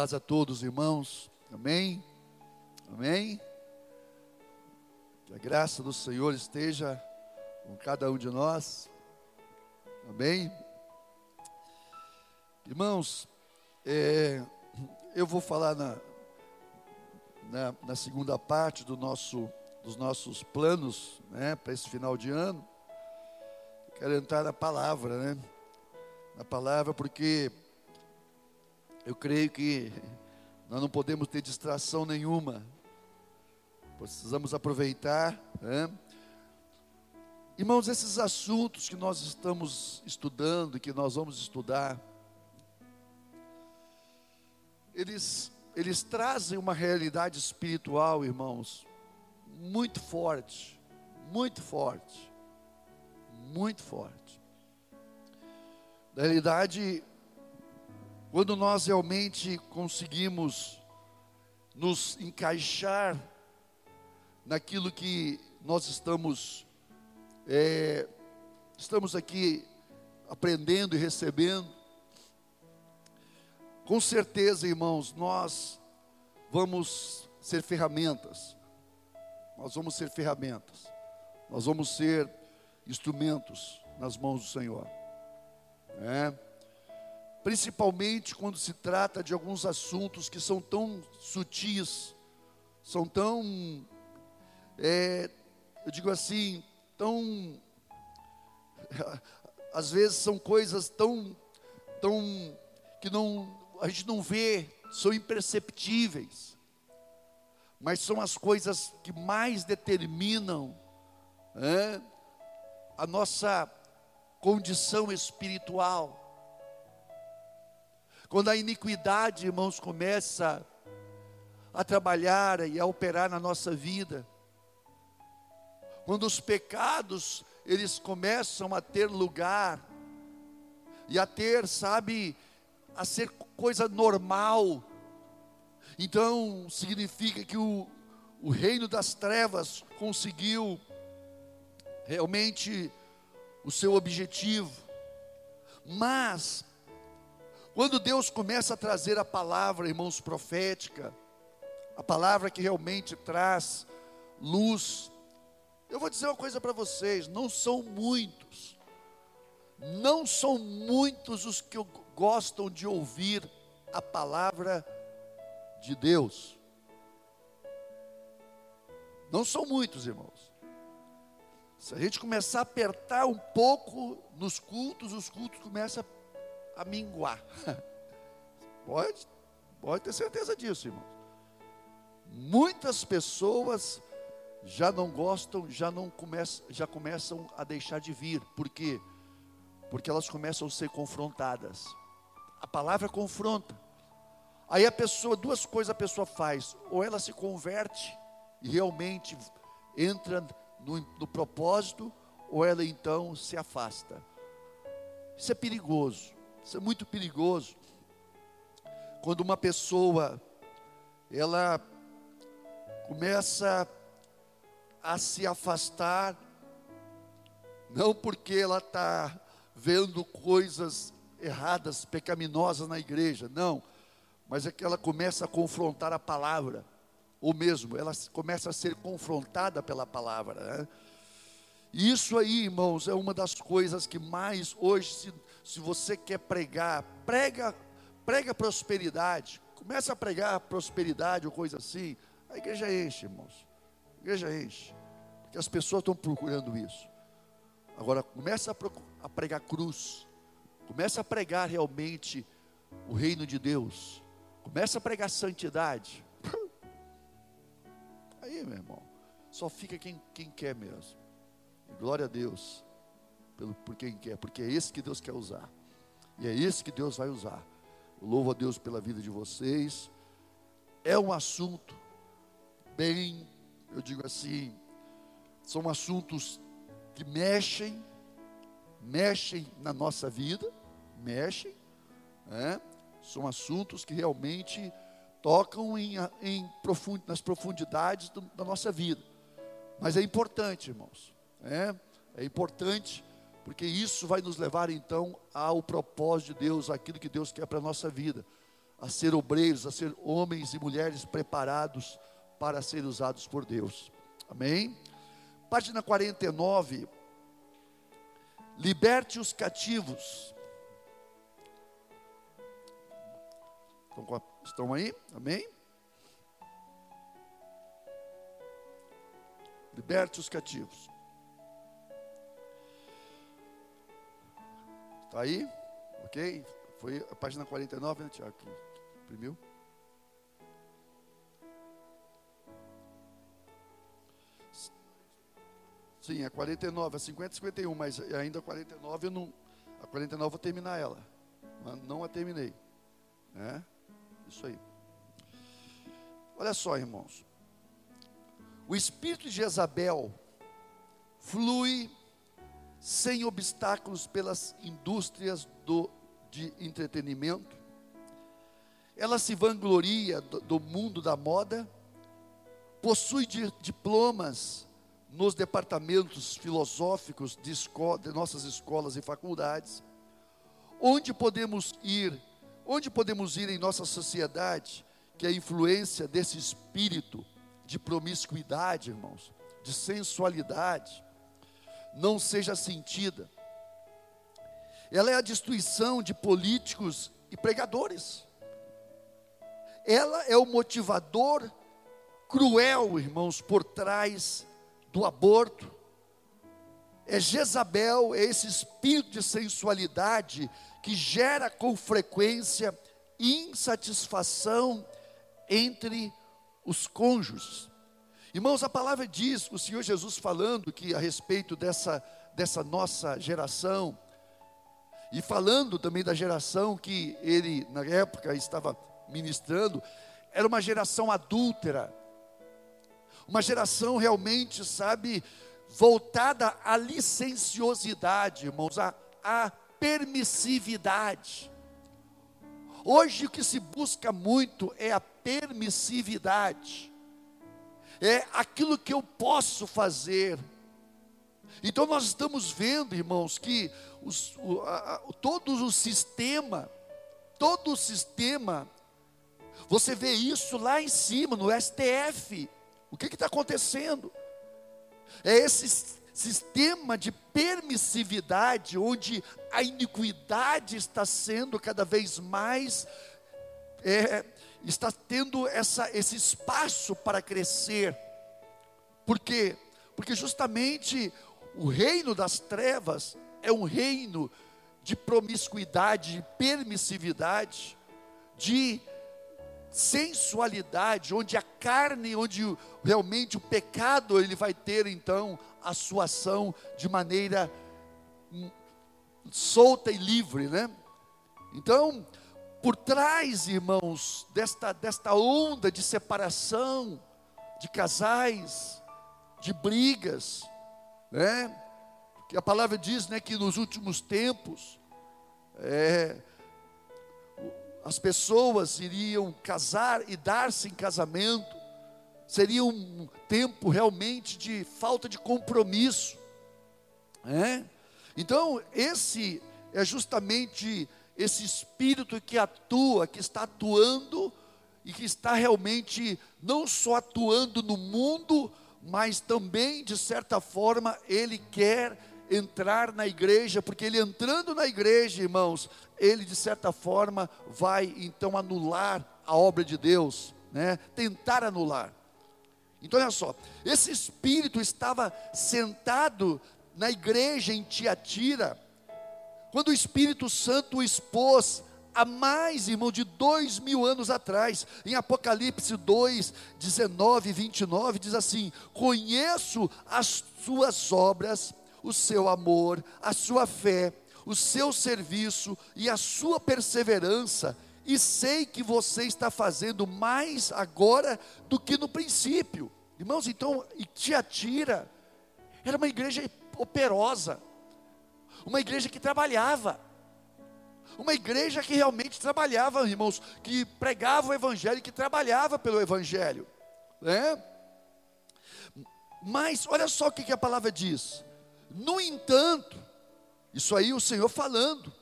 Paz, a todos, irmãos. Amém? Amém? Que a graça do Senhor esteja com cada um de nós. Amém? Irmãos, é, eu vou falar na, na, na, segunda parte do nosso, dos nossos planos né, para esse final de ano. Quero entrar na palavra, né? Na palavra, porque eu creio que nós não podemos ter distração nenhuma. Precisamos aproveitar. Né? Irmãos, esses assuntos que nós estamos estudando, que nós vamos estudar, eles, eles trazem uma realidade espiritual, irmãos, muito forte, muito forte, muito forte. Na realidade, quando nós realmente conseguimos nos encaixar naquilo que nós estamos é, estamos aqui aprendendo e recebendo, com certeza, irmãos, nós vamos ser ferramentas. Nós vamos ser ferramentas. Nós vamos ser instrumentos nas mãos do Senhor. É principalmente quando se trata de alguns assuntos que são tão sutis, são tão, é, eu digo assim, tão, às vezes são coisas tão, tão, que não, a gente não vê, são imperceptíveis, mas são as coisas que mais determinam é, a nossa condição espiritual. Quando a iniquidade, irmãos, começa a trabalhar e a operar na nossa vida, quando os pecados eles começam a ter lugar e a ter, sabe, a ser coisa normal, então significa que o, o reino das trevas conseguiu realmente o seu objetivo, mas quando Deus começa a trazer a palavra, irmãos, profética, a palavra que realmente traz luz, eu vou dizer uma coisa para vocês: não são muitos, não são muitos os que gostam de ouvir a palavra de Deus. Não são muitos, irmãos. Se a gente começar a apertar um pouco nos cultos, os cultos começam a a minguar. Pode, pode ter certeza disso, irmãos. Muitas pessoas já não gostam, já não começam, já começam a deixar de vir. Por quê? Porque elas começam a ser confrontadas. A palavra confronta. Aí a pessoa, duas coisas a pessoa faz: ou ela se converte e realmente entra no, no propósito, ou ela então se afasta. Isso é perigoso. Isso é muito perigoso. Quando uma pessoa ela começa a se afastar, não porque ela está vendo coisas erradas, pecaminosas na igreja, não, mas é que ela começa a confrontar a palavra, ou mesmo ela começa a ser confrontada pela palavra. Né? Isso aí, irmãos, é uma das coisas que mais hoje se se você quer pregar, prega, prega prosperidade. Começa a pregar prosperidade ou coisa assim. A igreja enche, irmãos. A igreja enche. Porque as pessoas estão procurando isso. Agora, começa a pregar cruz. Começa a pregar realmente o reino de Deus. Começa a pregar santidade. Aí, meu irmão, só fica quem, quem quer mesmo. Glória a Deus pelo, por quem quer, porque é esse que Deus quer usar. E é esse que Deus vai usar. Louvo a Deus pela vida de vocês. É um assunto bem, eu digo assim, são assuntos que mexem, mexem na nossa vida, mexem, né? são assuntos que realmente tocam em, em profund, nas profundidades do, da nossa vida. Mas é importante, irmãos, né? é importante porque isso vai nos levar então ao propósito de Deus, aquilo que Deus quer para a nossa vida, a ser obreiros, a ser homens e mulheres preparados para ser usados por Deus. Amém? Página 49. Liberte os cativos. Estão aí? Amém? Liberte os cativos. Está aí? Ok? Foi a página 49, né, Tiago? Imprimiu? Sim, a 49, a 50 e 51, mas ainda a 49 eu não. A 49 eu vou terminar ela. Mas não a terminei. É? Isso aí. Olha só, irmãos. O espírito de Jezabel flui sem obstáculos pelas indústrias do, de entretenimento. Ela se vangloria do, do mundo da moda, possui de, diplomas nos departamentos filosóficos de, escola, de nossas escolas e faculdades. Onde podemos ir? Onde podemos ir em nossa sociedade que a influência desse espírito de promiscuidade, irmãos, de sensualidade, não seja sentida. Ela é a destruição de políticos e pregadores. Ela é o motivador cruel, irmãos, por trás do aborto. É Jezabel, é esse espírito de sensualidade que gera com frequência insatisfação entre os cônjuges. Irmãos, a palavra diz, o Senhor Jesus falando que a respeito dessa, dessa nossa geração, e falando também da geração que ele, na época, estava ministrando, era uma geração adúltera, uma geração realmente, sabe, voltada à licenciosidade, irmãos, à, à permissividade. Hoje o que se busca muito é a permissividade, é aquilo que eu posso fazer. Então nós estamos vendo, irmãos, que os, o, a, todo o sistema, todo o sistema, você vê isso lá em cima, no STF. O que está acontecendo? É esse sistema de permissividade, onde a iniquidade está sendo cada vez mais, é, está tendo essa, esse espaço para crescer. Por quê? Porque justamente o reino das trevas é um reino de promiscuidade, de permissividade, de sensualidade, onde a carne, onde realmente o pecado ele vai ter então a sua ação de maneira solta e livre, né? Então, por trás, irmãos, desta, desta onda de separação de casais, de brigas, né? Que a palavra diz, né, que nos últimos tempos, é, as pessoas iriam casar e dar-se em casamento, seria um tempo realmente de falta de compromisso. É? Então, esse é justamente esse espírito que atua, que está atuando e que está realmente não só atuando no mundo, mas também, de certa forma, ele quer entrar na igreja, porque ele entrando na igreja, irmãos, ele de certa forma vai então anular a obra de Deus, né? Tentar anular. Então olha só, esse espírito estava sentado na igreja em Tiatira, quando o Espírito Santo o expôs há mais, irmão, de dois mil anos atrás, em Apocalipse 2, 19 e 29, diz assim: Conheço as suas obras, o seu amor, a sua fé, o seu serviço e a sua perseverança, e sei que você está fazendo mais agora do que no princípio. Irmãos, então, e Tiatira era uma igreja operosa, uma igreja que trabalhava, uma igreja que realmente trabalhava, irmãos, que pregava o evangelho, que trabalhava pelo evangelho, né? Mas olha só o que, que a palavra diz. No entanto, Isso aí o Senhor falando,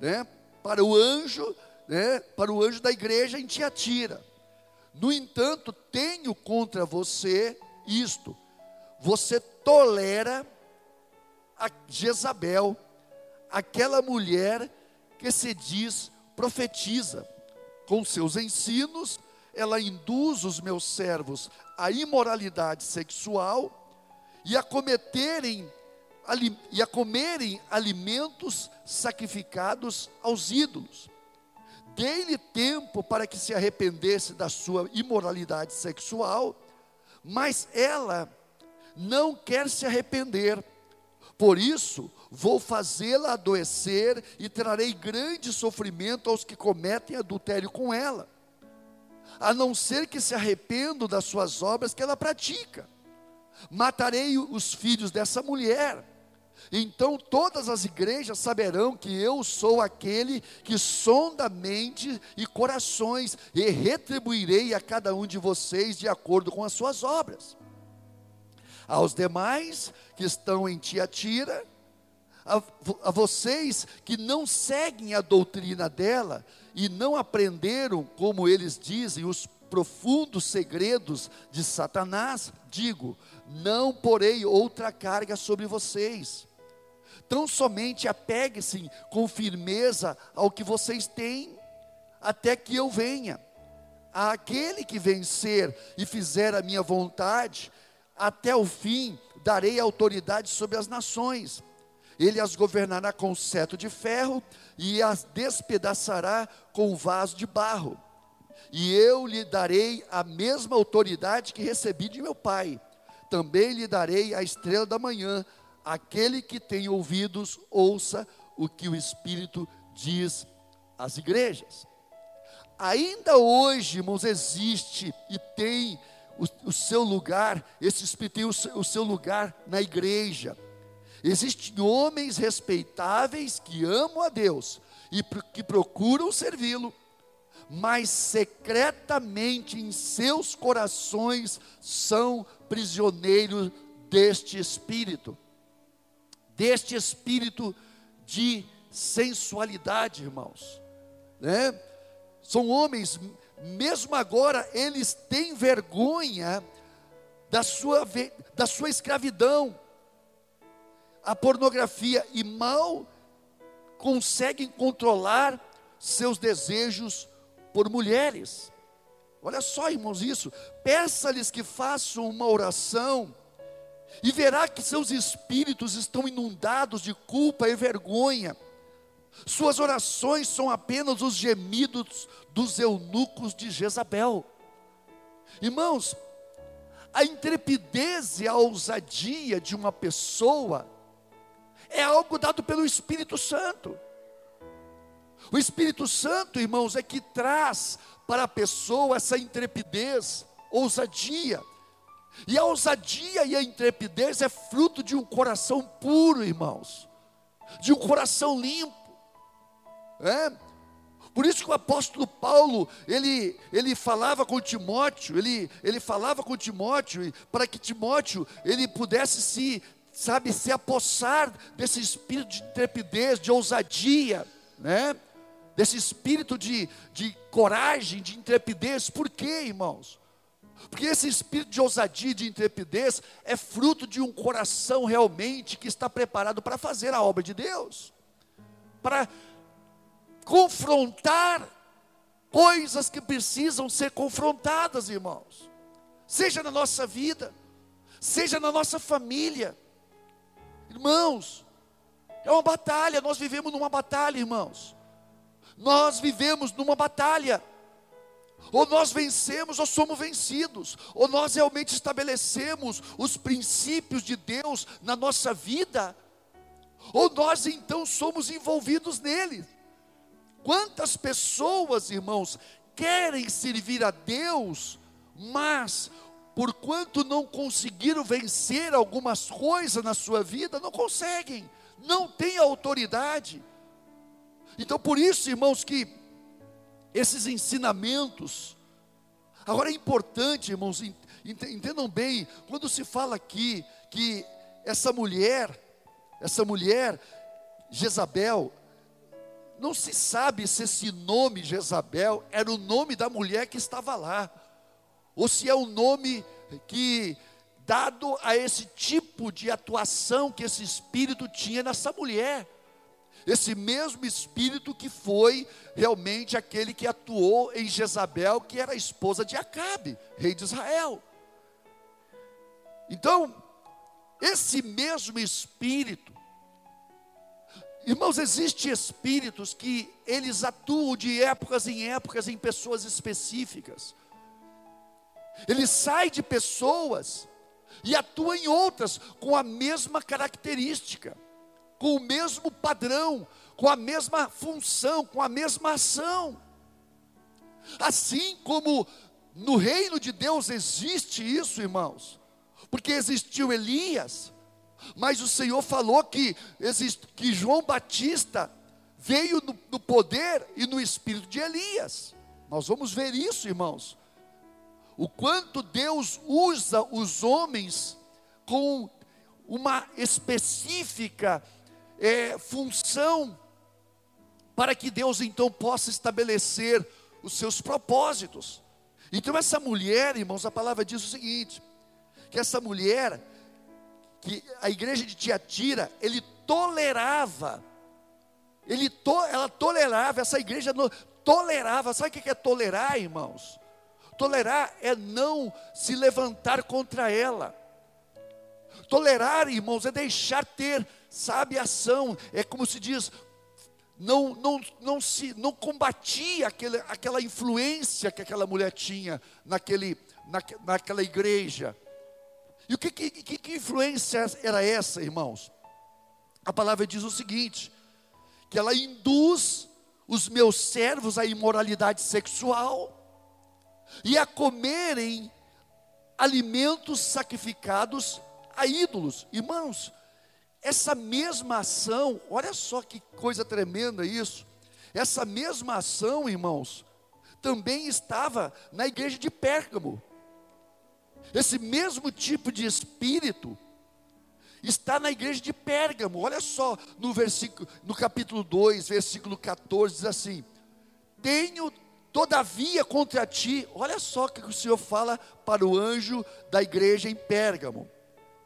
né? Para o anjo, né? Para o anjo da igreja em Tiatira. No entanto, tenho contra você isto: você tolera a Jezabel, aquela mulher que se diz profetiza. Com seus ensinos, ela induz os meus servos à imoralidade sexual e a cometerem e a comerem alimentos sacrificados aos ídolos. Dei-lhe tempo para que se arrependesse da sua imoralidade sexual, mas ela não quer se arrepender. Por isso, vou fazê-la adoecer e trarei grande sofrimento aos que cometem adultério com ela, a não ser que se arrependam das suas obras que ela pratica. Matarei os filhos dessa mulher. Então todas as igrejas saberão que eu sou aquele que sonda mente e corações, e retribuirei a cada um de vocês de acordo com as suas obras. Aos demais que estão em Tiatira, a, a vocês que não seguem a doutrina dela e não aprenderam, como eles dizem, os profundos segredos de Satanás, digo: não porei outra carga sobre vocês. Tão somente apegue-se com firmeza ao que vocês têm, até que eu venha. Aquele que vencer e fizer a minha vontade, até o fim darei autoridade sobre as nações. Ele as governará com cetro de ferro e as despedaçará com um vaso de barro. E eu lhe darei a mesma autoridade que recebi de meu pai. Também lhe darei a estrela da manhã. Aquele que tem ouvidos, ouça o que o Espírito diz às igrejas. Ainda hoje, irmãos, existe e tem o, seu lugar, esse Espírito tem o, o seu lugar na igreja. Existem homens respeitáveis que amam a Deus e que procuram servi-lo, mas secretamente em seus corações são prisioneiros deste espírito, deste espírito de sensualidade, irmãos, né? São homens, mesmo agora, eles têm vergonha da sua, da sua escravidão, a pornografia e mal conseguem controlar seus desejos por mulheres. Olha só, irmãos, isso. Peça-lhes que façam uma oração e verá que seus espíritos estão inundados de culpa e vergonha. Suas orações são apenas os gemidos dos eunucos de Jezabel. Irmãos, a intrepidez e a ousadia de uma pessoa é algo dado pelo Espírito Santo. O Espírito Santo, irmãos, é que traz para a pessoa essa intrepidez, ousadia. E a ousadia e a intrepidez é fruto de um coração puro, irmãos, de um coração limpo. É? Por isso que o apóstolo Paulo, ele, ele falava com Timóteo, ele, ele falava com Timóteo, para que Timóteo, ele pudesse se sabe, se apossar desse espírito de intrepidez, de ousadia, né? Desse espírito de, de coragem, de intrepidez. Por quê, irmãos? Porque esse espírito de ousadia, de intrepidez, é fruto de um coração realmente que está preparado para fazer a obra de Deus, para confrontar coisas que precisam ser confrontadas, irmãos, seja na nossa vida, seja na nossa família, Irmãos, é uma batalha, nós vivemos numa batalha, irmãos. Nós vivemos numa batalha. Ou nós vencemos ou somos vencidos, ou nós realmente estabelecemos os princípios de Deus na nossa vida, ou nós então somos envolvidos nele. Quantas pessoas, irmãos, querem servir a Deus, mas porquanto não conseguiram vencer algumas coisas na sua vida, não conseguem, não têm autoridade. Então, por isso, irmãos, que esses ensinamentos, agora é importante, irmãos, entendam bem, quando se fala aqui que essa mulher, essa mulher Jezabel, não se sabe se esse nome Jezabel era o nome da mulher que estava lá, ou se é o nome que dado a esse tipo de atuação que esse espírito tinha nessa mulher. Esse mesmo espírito que foi realmente aquele que atuou em Jezabel, que era a esposa de Acabe, rei de Israel. Então, esse mesmo espírito, irmãos, existem espíritos que eles atuam de épocas em épocas em pessoas específicas. Ele sai de pessoas e atua em outras com a mesma característica, com o mesmo padrão, com a mesma função, com a mesma ação. Assim como no reino de Deus existe isso, irmãos, porque existiu Elias, mas o Senhor falou que, que João Batista veio no, no poder e no espírito de Elias. Nós vamos ver isso, irmãos o quanto Deus usa os homens com uma específica é, função, para que Deus então possa estabelecer os seus propósitos. Então, essa mulher, irmãos, a palavra diz o seguinte: que essa mulher, que a igreja de Tiatira, ele tolerava, ele to, ela tolerava, essa igreja tolerava, sabe o que é tolerar, irmãos? Tolerar é não se levantar contra ela. Tolerar, irmãos, é deixar ter, sabe, ação. É como se diz, não, não, não se não combatia aquele, aquela influência que aquela mulher tinha naquele, na, naquela igreja. E o que, que, que influência era essa, irmãos? A palavra diz o seguinte: que ela induz os meus servos à imoralidade sexual e a comerem alimentos sacrificados a ídolos. Irmãos, essa mesma ação, olha só que coisa tremenda isso. Essa mesma ação, irmãos, também estava na igreja de Pérgamo. Esse mesmo tipo de espírito está na igreja de Pérgamo. Olha só no versículo no capítulo 2, versículo 14 diz assim: Tenho Todavia contra ti, olha só o que o Senhor fala para o anjo da igreja em Pérgamo,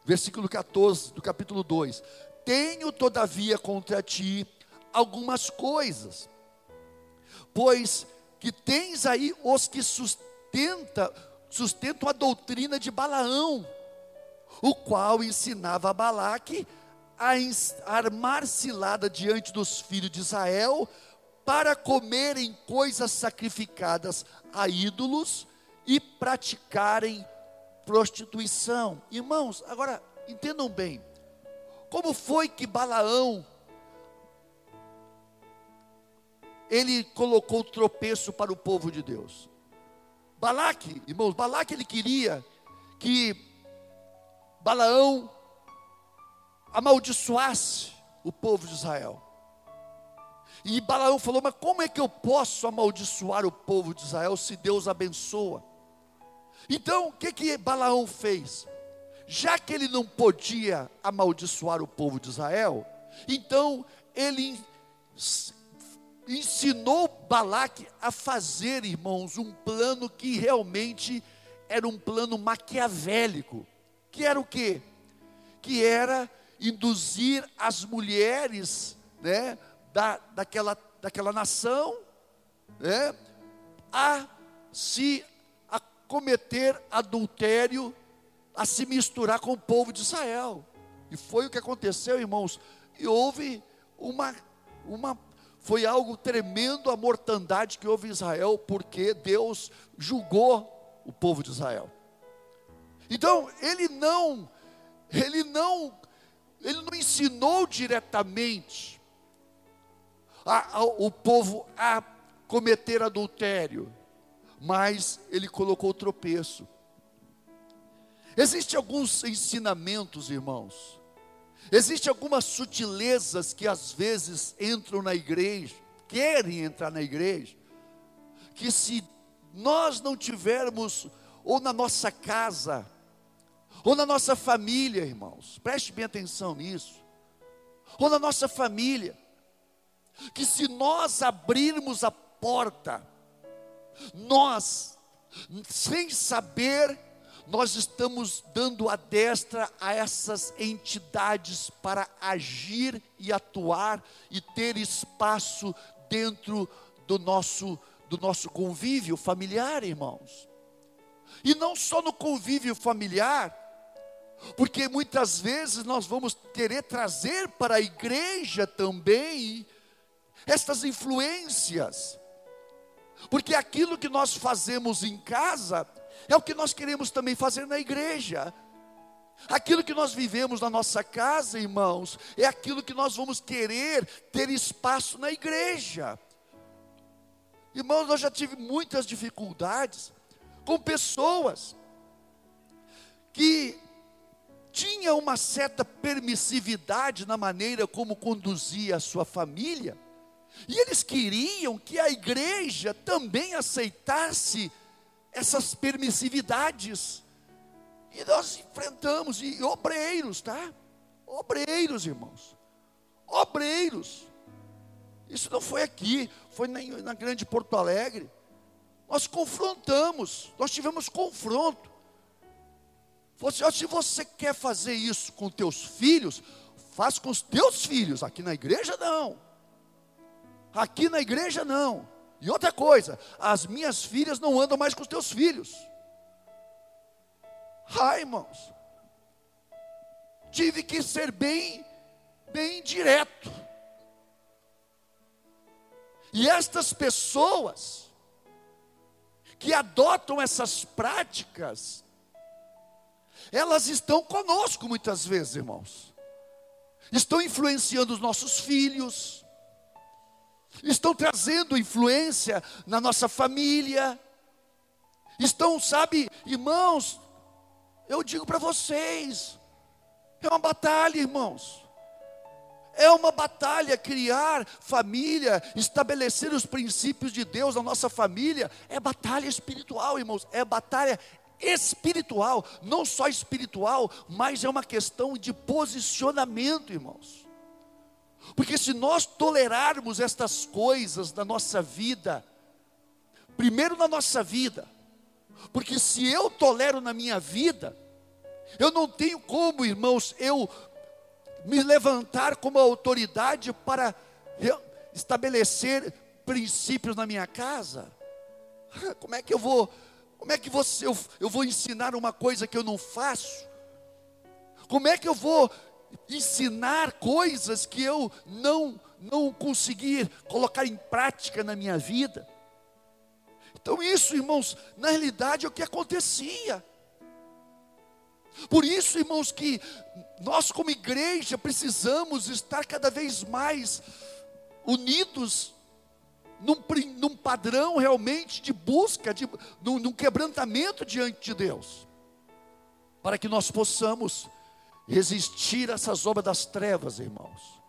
versículo 14 do capítulo 2: Tenho todavia contra ti algumas coisas, pois que tens aí os que sustenta, sustentam a doutrina de Balaão, o qual ensinava a Balaque a armar cilada diante dos filhos de Israel, para comerem coisas sacrificadas a ídolos e praticarem prostituição. Irmãos, agora entendam bem. Como foi que Balaão ele colocou tropeço para o povo de Deus? Balaque, irmãos, Balaque ele queria que Balaão amaldiçoasse o povo de Israel. E Balaão falou: Mas como é que eu posso amaldiçoar o povo de Israel se Deus abençoa? Então, o que que Balaão fez? Já que ele não podia amaldiçoar o povo de Israel, então ele ensinou Balaque a fazer, irmãos, um plano que realmente era um plano maquiavélico. Que era o quê? Que era induzir as mulheres, né, da, daquela, daquela nação né, a se a cometer adultério, a se misturar com o povo de Israel. E foi o que aconteceu, irmãos. E houve uma, uma foi algo tremendo a mortandade que houve em Israel, porque Deus julgou o povo de Israel. Então, ele não, ele não, ele não ensinou diretamente a, a, o povo a cometer adultério, mas ele colocou tropeço. Existem alguns ensinamentos, irmãos. Existem algumas sutilezas que às vezes entram na igreja, querem entrar na igreja, que se nós não tivermos, ou na nossa casa, ou na nossa família, irmãos, preste bem atenção nisso. ou na nossa família, que se nós abrirmos a porta, nós, sem saber, nós estamos dando a destra a essas entidades para agir e atuar e ter espaço dentro do nosso do nosso convívio familiar, irmãos. E não só no convívio familiar, porque muitas vezes nós vamos querer trazer para a igreja também estas influências. Porque aquilo que nós fazemos em casa é o que nós queremos também fazer na igreja. Aquilo que nós vivemos na nossa casa, irmãos, é aquilo que nós vamos querer ter espaço na igreja. Irmãos, eu já tive muitas dificuldades com pessoas que tinham uma certa permissividade na maneira como conduzia a sua família, e eles queriam que a igreja também aceitasse essas permissividades. E nós enfrentamos, e obreiros, tá? Obreiros, irmãos. Obreiros. Isso não foi aqui, foi na, na grande Porto Alegre. Nós confrontamos, nós tivemos confronto. Você, se você quer fazer isso com teus filhos, faz com os teus filhos. Aqui na igreja não. Aqui na igreja não. E outra coisa, as minhas filhas não andam mais com os teus filhos. Ai, irmãos. Tive que ser bem, bem direto. E estas pessoas que adotam essas práticas, elas estão conosco muitas vezes, irmãos. Estão influenciando os nossos filhos, estão trazendo influência na nossa família, estão, sabe, irmãos, eu digo para vocês, é uma batalha, irmãos. É uma batalha criar família, estabelecer os princípios de Deus na nossa família. É batalha espiritual, irmãos. É batalha espiritual, não só espiritual, mas é uma questão de posicionamento, irmãos. Porque se nós tolerarmos estas coisas na nossa vida, primeiro na nossa vida, porque se eu tolero na minha vida, eu não tenho como, irmãos, eu me levantar como autoridade para estabelecer princípios na minha casa. Como é que eu vou, como é que você, eu, eu vou ensinar uma coisa que eu não faço? Como é que eu vou ensinar coisas que eu não não conseguir colocar em prática na minha vida. Então isso, irmãos, na realidade é o que acontecia. Por isso, irmãos, que nós como igreja precisamos estar cada vez mais unidos num, num padrão realmente de busca, de, num, num quebrantamento diante de Deus, para que nós possamos resistir a essas obras das trevas, irmãos.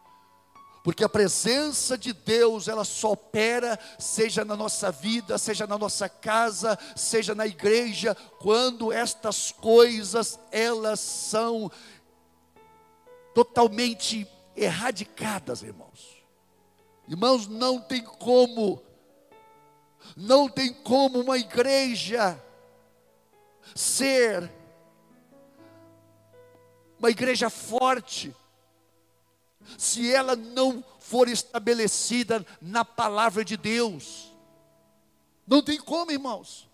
Porque a presença de Deus, ela só opera, seja na nossa vida, seja na nossa casa, seja na igreja, quando estas coisas, elas são totalmente erradicadas, irmãos. Irmãos, não tem como, não tem como uma igreja ser uma igreja forte, se ela não for estabelecida na palavra de Deus. Não tem como, irmãos.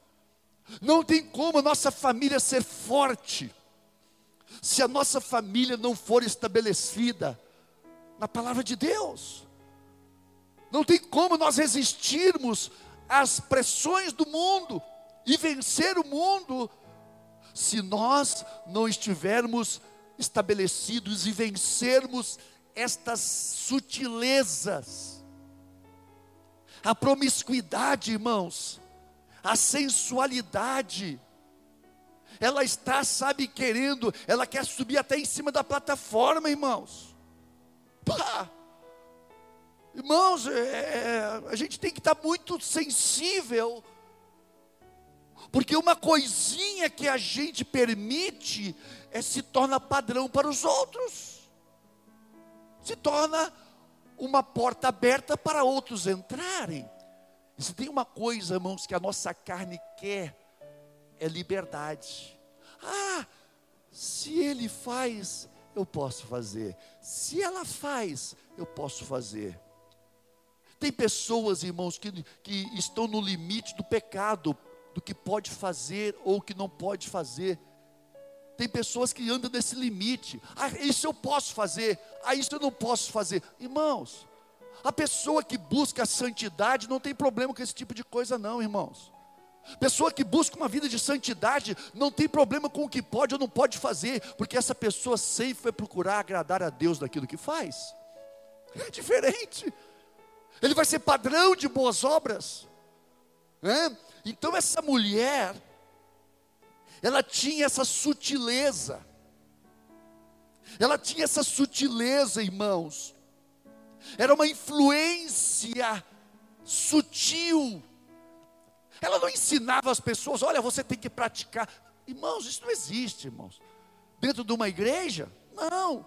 Não tem como a nossa família ser forte, se a nossa família não for estabelecida na palavra de Deus. Não tem como nós resistirmos às pressões do mundo e vencer o mundo, se nós não estivermos estabelecidos e vencermos estas sutilezas. A promiscuidade, irmãos, a sensualidade, ela está, sabe, querendo, ela quer subir até em cima da plataforma, irmãos. Pá! Irmãos, é, a gente tem que estar muito sensível, porque uma coisinha que a gente permite, é, se torna padrão para os outros. se torna uma porta aberta para outros entrarem. E se tem uma coisa, irmãos, que a nossa carne quer, é liberdade. Ah, se ele faz, eu posso fazer. Se ela faz, eu posso fazer. Tem pessoas, irmãos, que, que estão no limite do pecado, do que pode fazer ou que não pode fazer. Tem pessoas que andam nesse limite. Ah, isso eu posso fazer. Ah, isso eu não posso fazer. Irmãos, a pessoa que busca a santidade não tem problema com esse tipo de coisa, não, irmãos. Pessoa que busca uma vida de santidade não tem problema com o que pode ou não pode fazer, porque essa pessoa sempre vai procurar agradar a Deus naquilo que faz. É diferente. Ele vai ser padrão de boas obras. É? Então essa mulher, ela tinha essa sutileza. Ela tinha essa sutileza, irmãos, era uma influência sutil. Ela não ensinava as pessoas, olha, você tem que praticar. Irmãos, isso não existe, irmãos. Dentro de uma igreja? Não.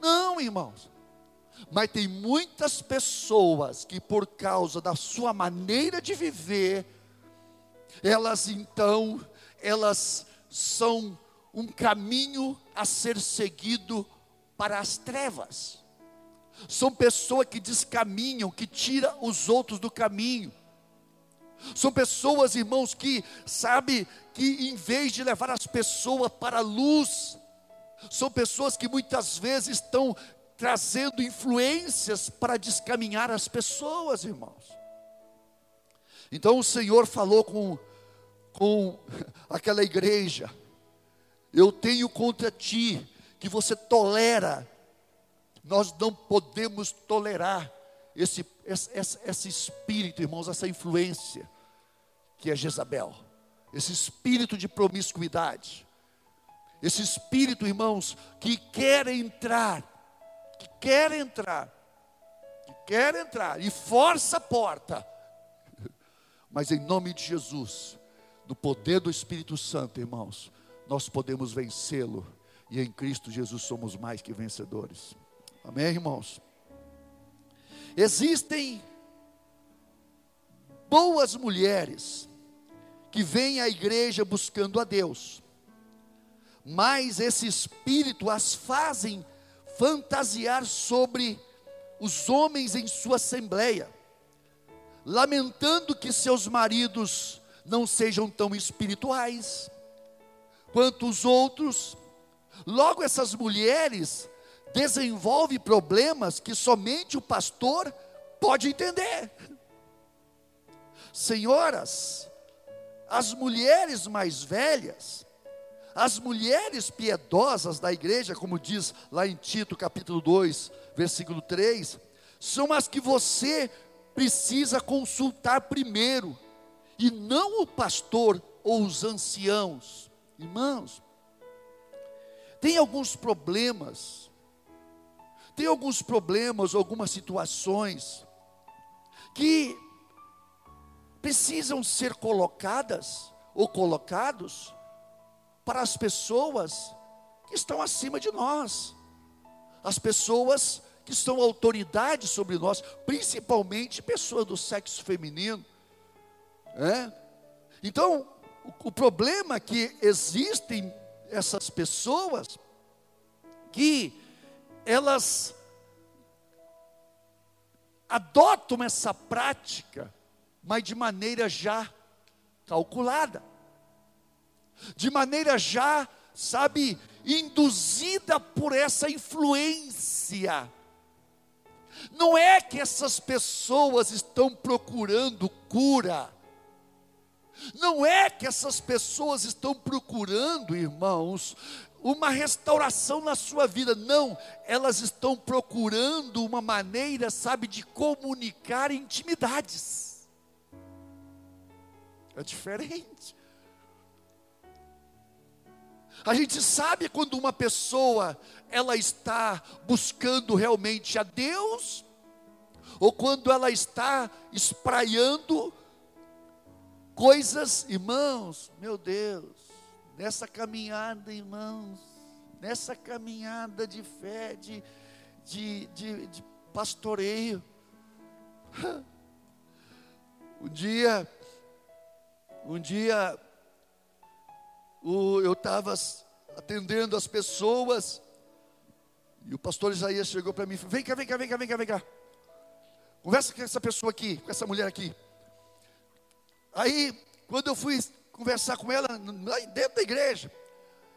Não, irmãos. Mas tem muitas pessoas que, por causa da sua maneira de viver, elas então, elas são um caminho a ser seguido para as trevas são pessoas que descaminham, que tiram os outros do caminho. São pessoas, irmãos, que sabe que em vez de levar as pessoas para a luz, são pessoas que muitas vezes estão trazendo influências para descaminhar as pessoas, irmãos. Então o Senhor falou com, com aquela igreja: Eu tenho contra ti que você tolera. Nós não podemos tolerar esse, esse, esse espírito, irmãos, essa influência que é Jezabel, esse espírito de promiscuidade, esse espírito, irmãos, que quer entrar, que quer entrar, que quer entrar e força a porta, mas em nome de Jesus, no poder do Espírito Santo, irmãos, nós podemos vencê-lo e em Cristo Jesus somos mais que vencedores. Amém, irmãos? Existem boas mulheres que vêm à igreja buscando a Deus, mas esse espírito as fazem fantasiar sobre os homens em sua assembleia, lamentando que seus maridos não sejam tão espirituais quanto os outros. Logo, essas mulheres desenvolve problemas que somente o pastor pode entender. Senhoras, as mulheres mais velhas, as mulheres piedosas da igreja, como diz lá em Tito capítulo 2, versículo 3, são as que você precisa consultar primeiro, e não o pastor ou os anciãos. Irmãos, tem alguns problemas tem alguns problemas, algumas situações que precisam ser colocadas ou colocados para as pessoas que estão acima de nós, as pessoas que são autoridade sobre nós, principalmente pessoas do sexo feminino. É? Então, o, o problema é que existem essas pessoas que elas adotam essa prática, mas de maneira já calculada, de maneira já, sabe, induzida por essa influência. Não é que essas pessoas estão procurando cura, não é que essas pessoas estão procurando, irmãos, uma restauração na sua vida. Não, elas estão procurando uma maneira, sabe, de comunicar intimidades. É diferente. A gente sabe quando uma pessoa ela está buscando realmente a Deus ou quando ela está espraiando coisas, irmãos, meu Deus, nessa caminhada, irmãos, nessa caminhada de fé, de, de, de, de pastoreio. Um dia, um dia, eu estava atendendo as pessoas, e o pastor Isaías chegou para mim e falou: Vem cá, vem cá, vem cá, vem cá, vem cá. Conversa com essa pessoa aqui, com essa mulher aqui. Aí, quando eu fui conversar com ela, dentro da igreja,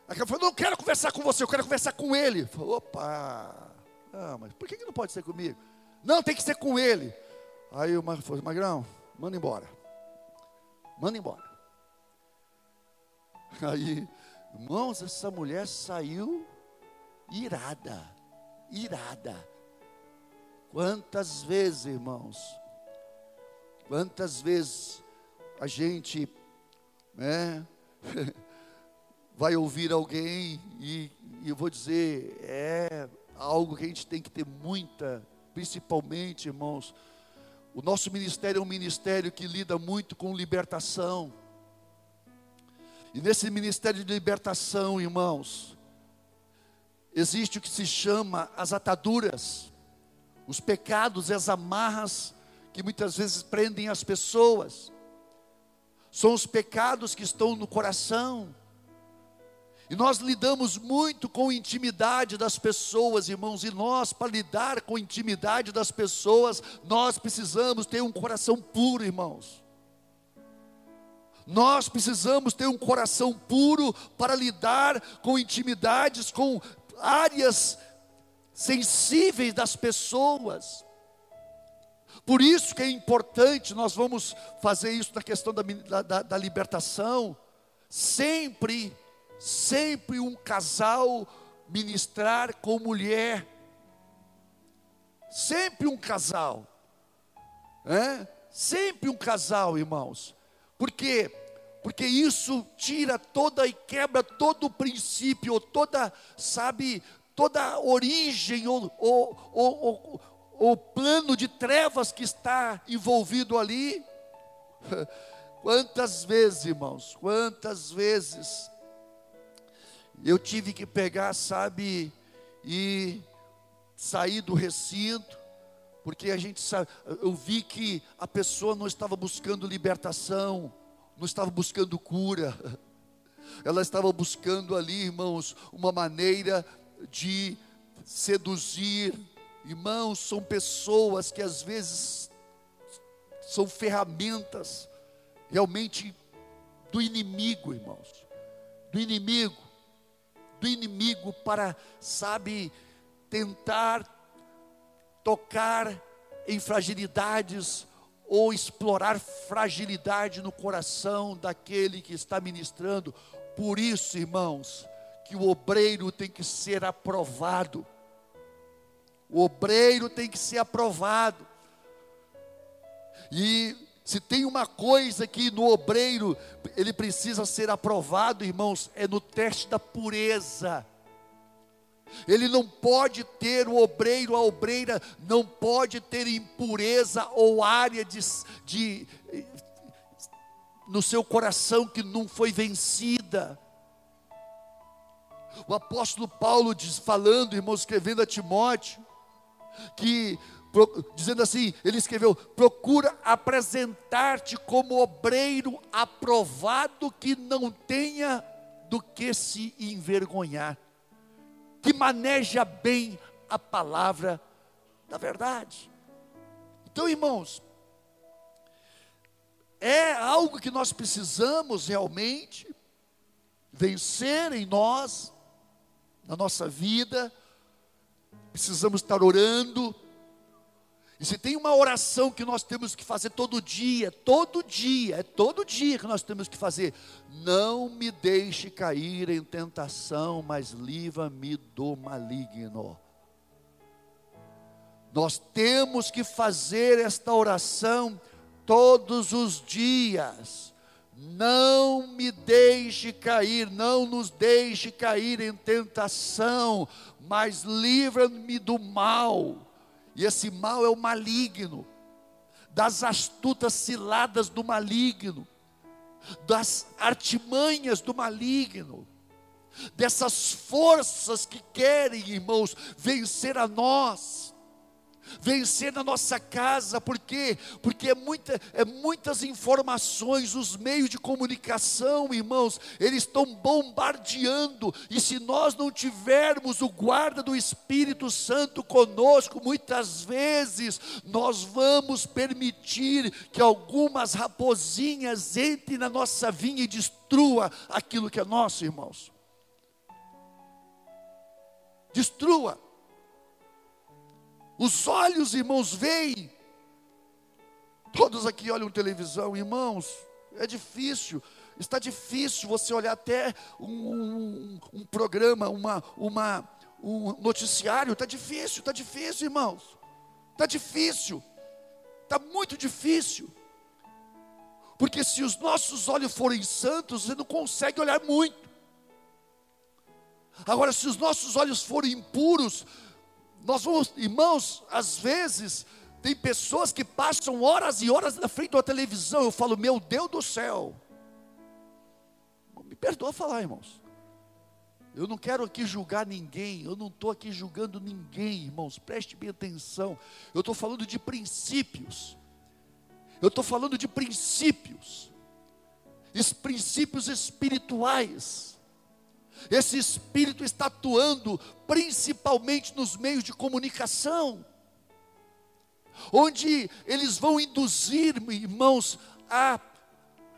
ela falou: Não quero conversar com você, eu quero conversar com ele. Falei: Opa, ah, mas por que, que não pode ser comigo? Não, tem que ser com ele. Aí o Magrão falou: Magrão, manda embora. Manda embora. Aí, irmãos, essa mulher saiu irada, irada. Quantas vezes, irmãos, quantas vezes a gente, né, vai ouvir alguém e, e eu vou dizer, é algo que a gente tem que ter muita, principalmente, irmãos, o nosso ministério é um ministério que lida muito com libertação. E nesse ministério de libertação, irmãos, existe o que se chama as ataduras, os pecados e as amarras que muitas vezes prendem as pessoas. São os pecados que estão no coração. E nós lidamos muito com intimidade das pessoas, irmãos, e nós, para lidar com intimidade das pessoas, nós precisamos ter um coração puro, irmãos. Nós precisamos ter um coração puro para lidar com intimidades, com áreas sensíveis das pessoas. Por isso que é importante, nós vamos fazer isso na questão da, da, da libertação, sempre sempre um casal ministrar com mulher. Sempre um casal. É? Sempre um casal, irmãos. Por quê? Porque isso tira toda e quebra todo o princípio, toda, sabe, toda origem, ou, ou, ou, o plano de trevas que está envolvido ali. Quantas vezes, irmãos, quantas vezes eu tive que pegar, sabe, e sair do recinto, porque a gente sabe, eu vi que a pessoa não estava buscando libertação, não estava buscando cura, ela estava buscando ali, irmãos, uma maneira de seduzir. Irmãos, são pessoas que às vezes são ferramentas realmente do inimigo, irmãos, do inimigo do inimigo para, sabe, tentar tocar em fragilidades ou explorar fragilidade no coração daquele que está ministrando. Por isso, irmãos, que o obreiro tem que ser aprovado. O obreiro tem que ser aprovado. E se tem uma coisa que no obreiro ele precisa ser aprovado, irmãos, é no teste da pureza. Ele não pode ter, o obreiro, a obreira, não pode ter impureza ou área de, de no seu coração que não foi vencida. O apóstolo Paulo diz, falando, irmão, escrevendo a Timóteo, que dizendo assim, ele escreveu: procura apresentar-te como obreiro aprovado que não tenha do que se envergonhar, que maneja bem a palavra da verdade. Então, irmãos, é algo que nós precisamos realmente vencer em nós, na nossa vida, precisamos estar orando, e se tem uma oração que nós temos que fazer todo dia, todo dia, é todo dia que nós temos que fazer, não me deixe cair em tentação, mas livra-me do maligno. Nós temos que fazer esta oração todos os dias. Não me deixe cair, não nos deixe cair em tentação, mas livra-me do mal. E esse mal é o maligno, das astutas ciladas do maligno, das artimanhas do maligno. dessas forças que querem, irmãos, vencer a nós vencer na nossa casa, por quê? Porque é, muita, é muitas informações, os meios de comunicação, irmãos, eles estão bombardeando, e se nós não tivermos o guarda do Espírito Santo conosco, muitas vezes nós vamos permitir que algumas raposinhas entrem na nossa vinha e destrua aquilo que é nosso, irmãos. Destrua. Os olhos, irmãos, veem. Todos aqui olham televisão, irmãos, é difícil. Está difícil você olhar até um, um, um programa, uma, uma, um noticiário. Está difícil, está difícil, irmãos. Está difícil. Está muito difícil. Porque se os nossos olhos forem santos, você não consegue olhar muito. Agora, se os nossos olhos forem impuros, nós vamos, irmãos, às vezes, tem pessoas que passam horas e horas na frente da televisão. Eu falo, meu Deus do céu. Me perdoa falar, irmãos. Eu não quero aqui julgar ninguém, eu não estou aqui julgando ninguém, irmãos, preste bem atenção. Eu estou falando de princípios. Eu estou falando de princípios, os princípios espirituais. Esse espírito está atuando principalmente nos meios de comunicação, onde eles vão induzir, irmãos, a,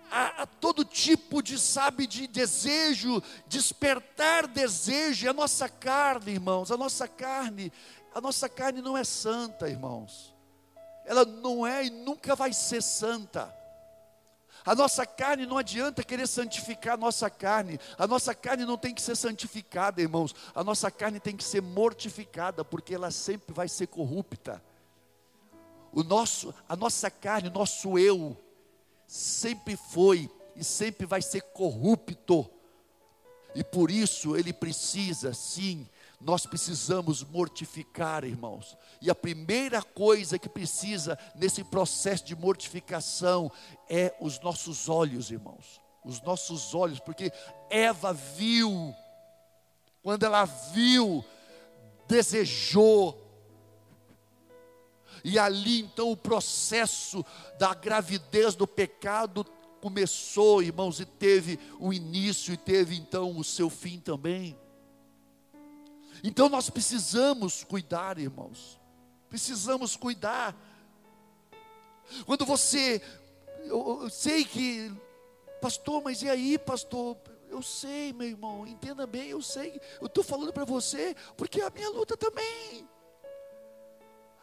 a, a, todo tipo de, sabe, de desejo, despertar desejo, a nossa carne, irmãos, a nossa carne, a nossa carne não é santa, irmãos, ela não é e nunca vai ser santa. A nossa carne não adianta querer santificar a nossa carne. A nossa carne não tem que ser santificada, irmãos. A nossa carne tem que ser mortificada, porque ela sempre vai ser corrupta. O nosso, a nossa carne, nosso eu, sempre foi e sempre vai ser corrupto. E por isso ele precisa, sim, nós precisamos mortificar, irmãos. E a primeira coisa que precisa nesse processo de mortificação é os nossos olhos, irmãos. Os nossos olhos, porque Eva viu, quando ela viu, desejou, e ali então o processo da gravidez do pecado começou, irmãos, e teve o início e teve então o seu fim também. Então nós precisamos cuidar, irmãos. Precisamos cuidar. Quando você, eu, eu sei que, pastor, mas e aí, pastor? Eu sei, meu irmão, entenda bem, eu sei. Eu estou falando para você, porque é a minha luta também.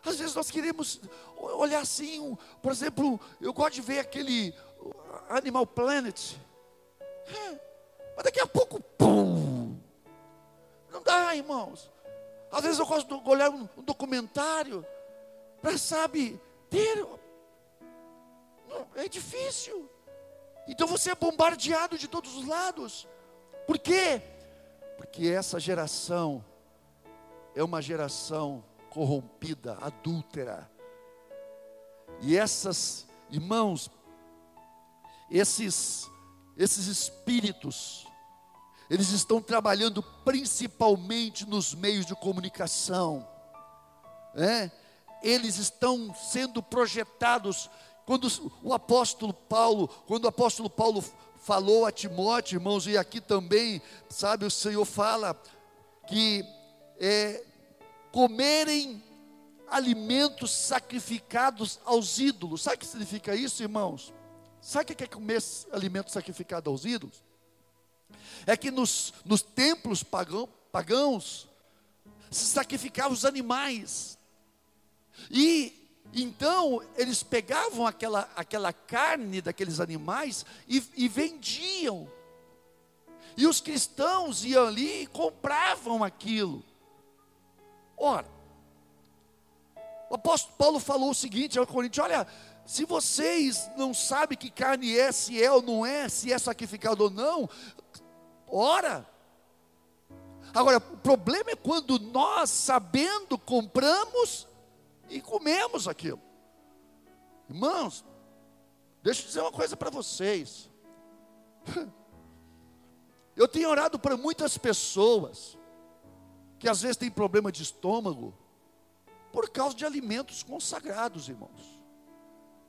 Às vezes nós queremos olhar assim, por exemplo, eu gosto de ver aquele Animal Planet. É, mas daqui a pouco, pum, dá, irmãos. Às vezes eu gosto de olhar um, documentário para, sabe, ter. É difícil. Então você é bombardeado de todos os lados. Por quê? Porque essa geração é uma geração corrompida, adúltera. E essas, irmãos, esses, esses espíritos, eles estão trabalhando principalmente nos meios de comunicação, né? eles estão sendo projetados. Quando o apóstolo Paulo, quando o apóstolo Paulo falou a Timóteo, irmãos, e aqui também, sabe, o Senhor fala que é, comerem alimentos sacrificados aos ídolos. Sabe o que significa isso, irmãos? Sabe o que é comer alimento sacrificado aos ídolos? É que nos, nos templos pagão, pagãos se sacrificavam os animais. E então eles pegavam aquela, aquela carne daqueles animais e, e vendiam. E os cristãos iam ali e compravam aquilo. Ora, o apóstolo Paulo falou o seguinte ao Coríntios: olha, se vocês não sabem que carne é, se é ou não é, se é sacrificado ou não, ora. Agora, o problema é quando nós, sabendo, compramos e comemos aquilo. Irmãos, deixa eu dizer uma coisa para vocês. Eu tenho orado para muitas pessoas que às vezes têm problema de estômago por causa de alimentos consagrados, irmãos.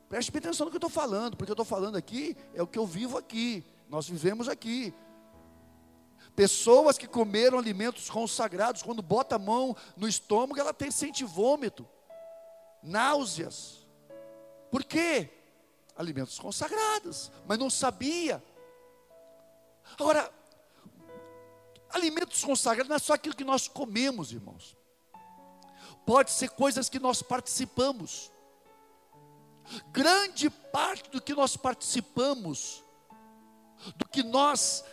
Preste atenção no que eu estou falando, porque eu estou falando aqui é o que eu vivo aqui, nós vivemos aqui. Pessoas que comeram alimentos consagrados, quando bota a mão no estômago, ela tem sente vômito, náuseas. Por quê? Alimentos consagrados, mas não sabia. Agora, alimentos consagrados não é só aquilo que nós comemos, irmãos. Pode ser coisas que nós participamos. Grande parte do que nós participamos, do que nós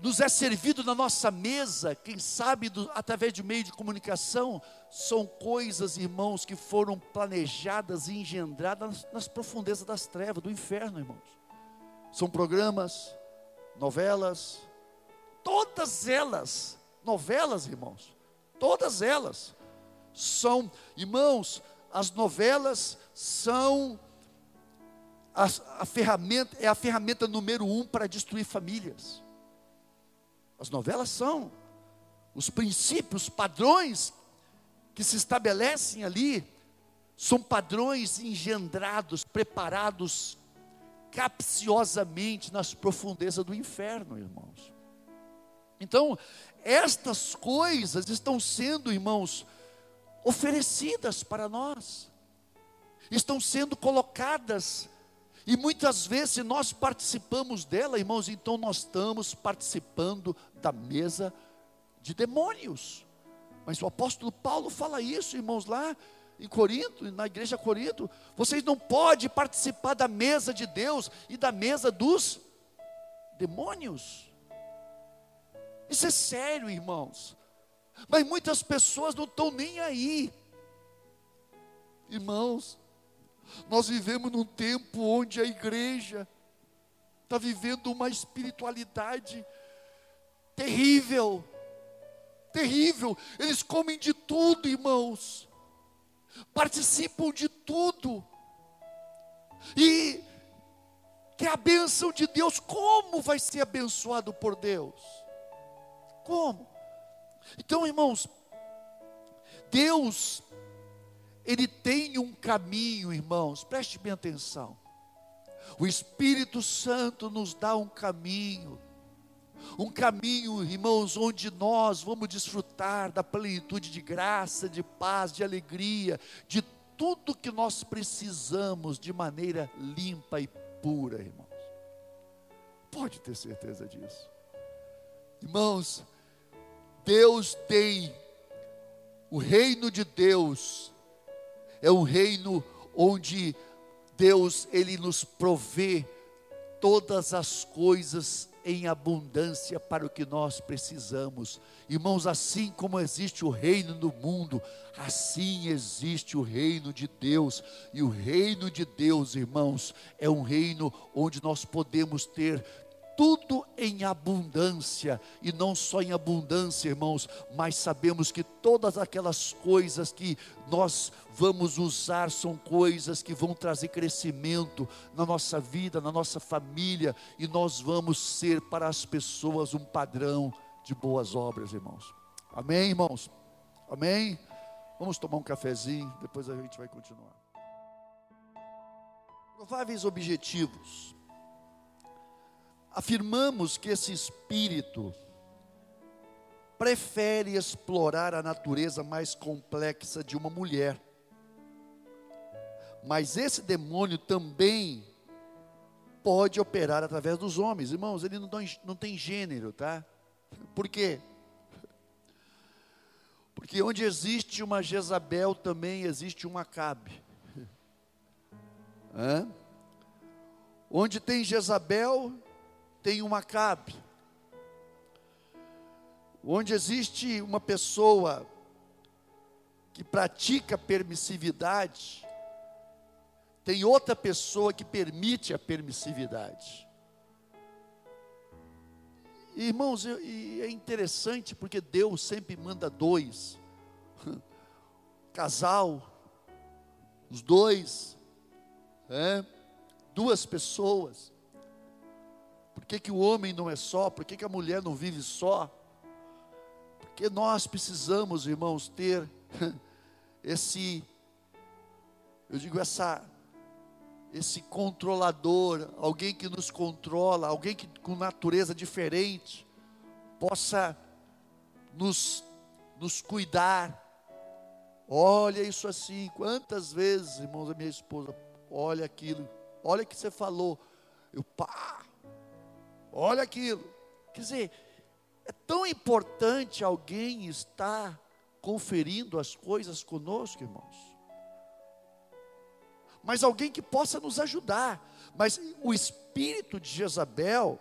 nos é servido na nossa mesa, quem sabe do, através de meio de comunicação, são coisas, irmãos, que foram planejadas e engendradas nas, nas profundezas das trevas, do inferno, irmãos. São programas, novelas, todas elas, novelas, irmãos, todas elas são, irmãos, as novelas são a, a ferramenta, é a ferramenta número um para destruir famílias. As novelas são. Os princípios, padrões que se estabelecem ali, são padrões engendrados, preparados capciosamente nas profundezas do inferno, irmãos. Então, estas coisas estão sendo, irmãos, oferecidas para nós, estão sendo colocadas. E muitas vezes nós participamos dela, irmãos, então nós estamos participando da mesa de demônios. Mas o apóstolo Paulo fala isso, irmãos, lá em Corinto, na igreja de Corinto, vocês não podem participar da mesa de Deus e da mesa dos demônios. Isso é sério, irmãos. Mas muitas pessoas não estão nem aí. Irmãos, nós vivemos num tempo onde a igreja está vivendo uma espiritualidade terrível, terrível. Eles comem de tudo, irmãos, participam de tudo, e que a bênção de Deus, como vai ser abençoado por Deus? Como? Então, irmãos, Deus ele tem um caminho, irmãos, preste bem atenção. O Espírito Santo nos dá um caminho, um caminho, irmãos, onde nós vamos desfrutar da plenitude de graça, de paz, de alegria, de tudo que nós precisamos de maneira limpa e pura, irmãos. Pode ter certeza disso. Irmãos, Deus tem o reino de Deus é um reino onde Deus ele nos provê todas as coisas em abundância para o que nós precisamos. Irmãos, assim como existe o reino do mundo, assim existe o reino de Deus. E o reino de Deus, irmãos, é um reino onde nós podemos ter tudo em abundância, e não só em abundância, irmãos, mas sabemos que todas aquelas coisas que nós vamos usar são coisas que vão trazer crescimento na nossa vida, na nossa família, e nós vamos ser para as pessoas um padrão de boas obras, irmãos. Amém, irmãos? Amém? Vamos tomar um cafezinho, depois a gente vai continuar. Prováveis objetivos afirmamos que esse espírito prefere explorar a natureza mais complexa de uma mulher. Mas esse demônio também pode operar através dos homens. Irmãos, ele não tem, gênero, tá? Por quê? Porque onde existe uma Jezabel também existe um Acabe. Hã? Onde tem Jezabel, tem uma Acabe. Onde existe uma pessoa que pratica permissividade, tem outra pessoa que permite a permissividade. Irmãos, e é interessante porque Deus sempre manda dois, casal, os dois, é, duas pessoas que, que o homem não é só? Por que, que a mulher não vive só? Porque nós precisamos, irmãos, ter esse, eu digo, essa, esse controlador, alguém que nos controla, alguém que com natureza diferente, possa nos, nos cuidar. Olha isso assim, quantas vezes, irmãos, a minha esposa, olha aquilo, olha o que você falou. Eu, pá, olha aquilo. Quer dizer, é tão importante alguém estar conferindo as coisas conosco, irmãos. Mas alguém que possa nos ajudar. Mas o espírito de Jezabel,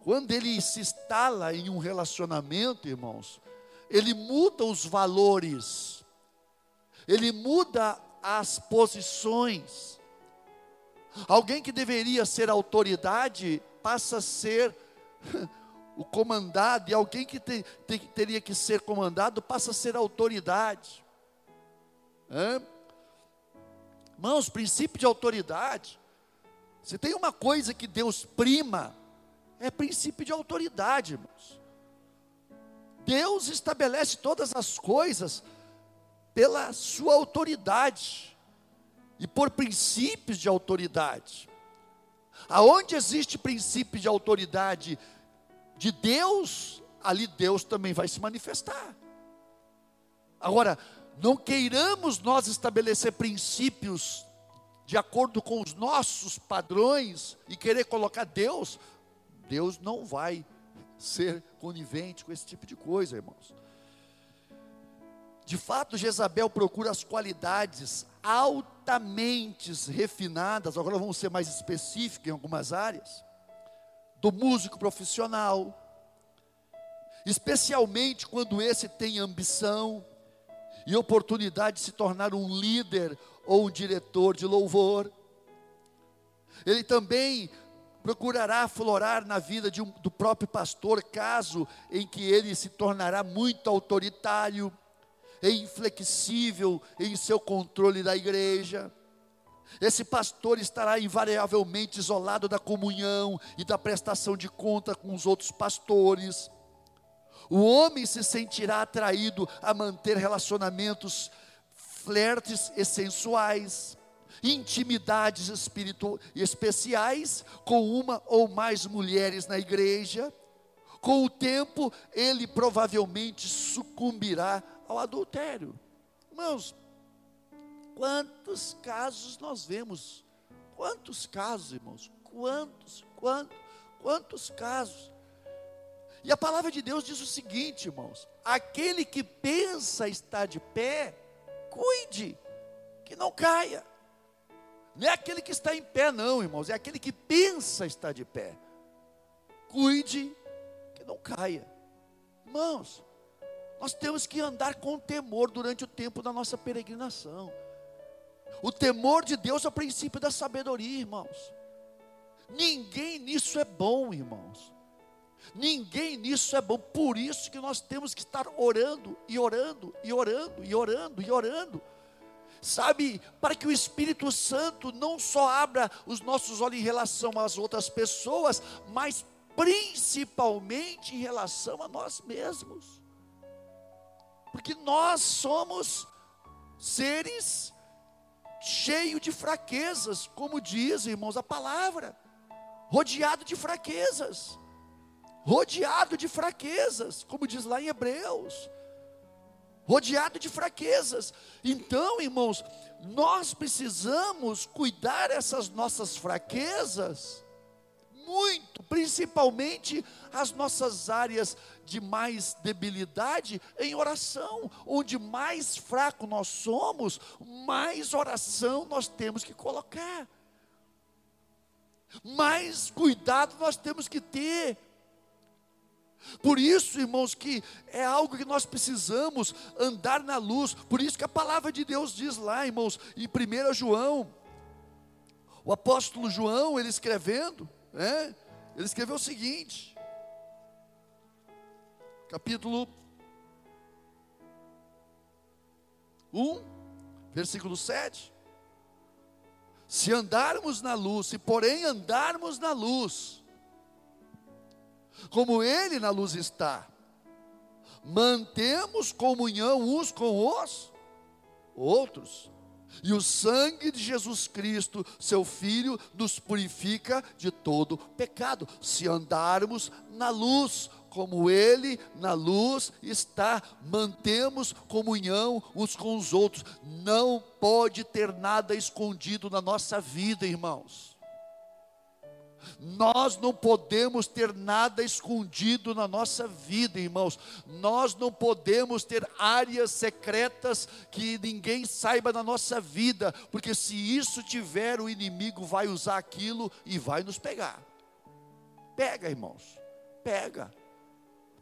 quando ele se instala em um relacionamento, irmãos, ele muda os valores, ele muda as posições. Alguém que deveria ser autoridade passa a ser o comandado, e alguém que te, te, teria que ser comandado passa a ser autoridade. Hã? Irmãos, princípio de autoridade. Se tem uma coisa que Deus prima, é princípio de autoridade, irmãos. Deus estabelece todas as coisas pela sua autoridade e por princípios de autoridade. Aonde existe princípio de autoridade de Deus, ali Deus também vai se manifestar. Agora, não queiramos nós estabelecer princípios de acordo com os nossos padrões e querer colocar Deus, Deus não vai ser conivente com esse tipo de coisa, irmãos. De fato, Jezabel procura as qualidades altamente refinadas, agora vamos ser mais específicos em algumas áreas, do músico profissional, especialmente quando esse tem ambição e oportunidade de se tornar um líder ou um diretor de louvor. Ele também procurará aflorar na vida um, do próprio pastor, caso em que ele se tornará muito autoritário, e inflexível em seu controle da igreja. Esse pastor estará invariavelmente isolado da comunhão e da prestação de conta com os outros pastores. O homem se sentirá atraído a manter relacionamentos flertes sensuais, intimidades espirituais especiais com uma ou mais mulheres na igreja. Com o tempo, ele provavelmente sucumbirá ao adultério. Irmãos, Quantos casos nós vemos? Quantos casos, irmãos? Quantos, quantos, quantos casos? E a palavra de Deus diz o seguinte, irmãos: aquele que pensa estar de pé, cuide, que não caia. Não é aquele que está em pé, não, irmãos, é aquele que pensa estar de pé. Cuide, que não caia. Irmãos, nós temos que andar com temor durante o tempo da nossa peregrinação. O temor de Deus é o princípio da sabedoria, irmãos. Ninguém nisso é bom, irmãos. Ninguém nisso é bom. Por isso que nós temos que estar orando e orando e orando e orando e orando. Sabe, para que o Espírito Santo não só abra os nossos olhos em relação às outras pessoas, mas principalmente em relação a nós mesmos. Porque nós somos seres cheio de fraquezas, como diz, irmãos, a palavra, rodeado de fraquezas, rodeado de fraquezas, como diz lá em Hebreus, rodeado de fraquezas. Então, irmãos, nós precisamos cuidar essas nossas fraquezas muito, principalmente as nossas áreas de mais debilidade em oração. Onde mais fraco nós somos, mais oração nós temos que colocar. Mais cuidado nós temos que ter. Por isso, irmãos, que é algo que nós precisamos andar na luz. Por isso que a palavra de Deus diz lá, irmãos, em 1 João, o apóstolo João, ele escrevendo, né? Ele escreveu o seguinte, capítulo 1, versículo 7. Se andarmos na luz, se porém andarmos na luz, como Ele na luz está. Mantemos comunhão uns com os outros. E o sangue de Jesus Cristo, seu Filho, nos purifica de todo pecado, se andarmos na luz, como Ele na luz está, mantemos comunhão uns com os outros. Não pode ter nada escondido na nossa vida, irmãos. Nós não podemos ter nada escondido na nossa vida, irmãos. Nós não podemos ter áreas secretas que ninguém saiba na nossa vida, porque se isso tiver, o inimigo vai usar aquilo e vai nos pegar. Pega, irmãos. Pega.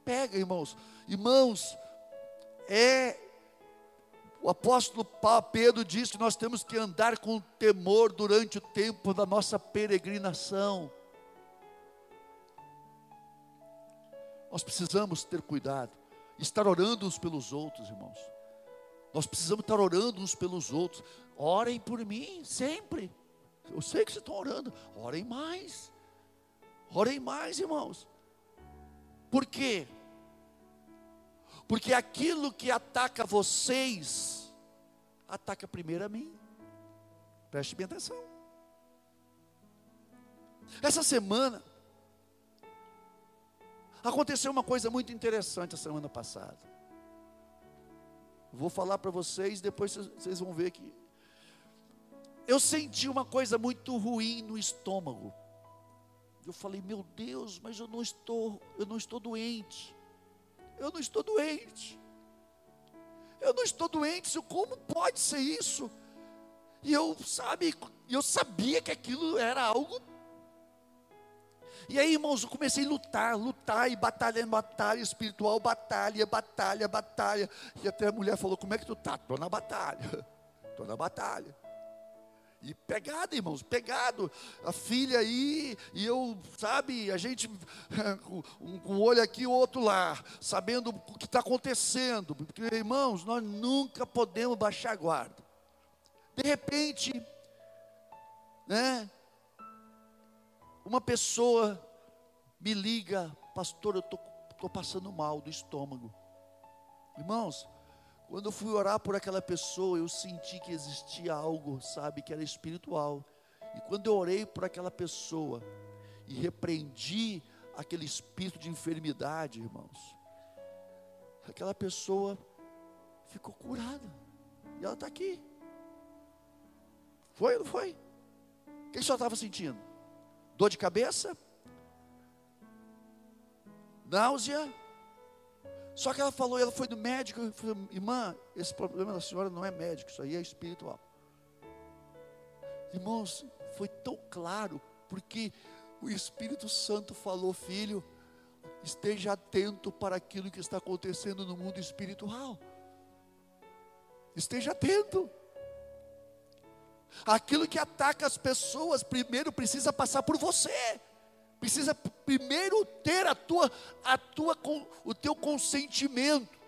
Pega, irmãos. Irmãos, é o apóstolo Pedro diz que nós temos que andar com temor durante o tempo da nossa peregrinação. Nós precisamos ter cuidado, estar orando uns pelos outros, irmãos. Nós precisamos estar orando uns pelos outros. Orem por mim sempre. Eu sei que vocês estão orando. Orem mais. Orem mais, irmãos. Por quê? Porque aquilo que ataca vocês, ataca primeiro a mim. Preste bem atenção. Essa semana, Aconteceu uma coisa muito interessante a semana passada. Vou falar para vocês, depois vocês vão ver que. Eu senti uma coisa muito ruim no estômago. Eu falei, meu Deus, mas eu não estou, eu não estou doente. Eu não estou doente. Eu não estou doente. Como pode ser isso? E eu, sabe, eu sabia que aquilo era algo e aí, irmãos, eu comecei a lutar, lutar e batalha, batalha espiritual, batalha, batalha, batalha. E até a mulher falou: Como é que tu tá? Estou na batalha, estou na batalha. E pegado, irmãos, pegado. A filha aí, e eu, sabe, a gente um, um olho aqui, o outro lá, sabendo o que está acontecendo. Porque, irmãos, nós nunca podemos baixar a guarda. De repente, né? Uma pessoa me liga, pastor, eu estou passando mal do estômago. Irmãos, quando eu fui orar por aquela pessoa, eu senti que existia algo, sabe, que era espiritual. E quando eu orei por aquela pessoa e repreendi aquele espírito de enfermidade, irmãos, aquela pessoa ficou curada. E ela está aqui. Foi ou não foi? O que você estava sentindo? Dor de cabeça, náusea. Só que ela falou, ela foi do médico, eu falei, irmã, esse problema da senhora não é médico, isso aí é espiritual. Irmãos, foi tão claro, porque o Espírito Santo falou, filho, esteja atento para aquilo que está acontecendo no mundo espiritual. Esteja atento. Aquilo que ataca as pessoas primeiro precisa passar por você. Precisa primeiro ter a tua, a tua, o teu consentimento.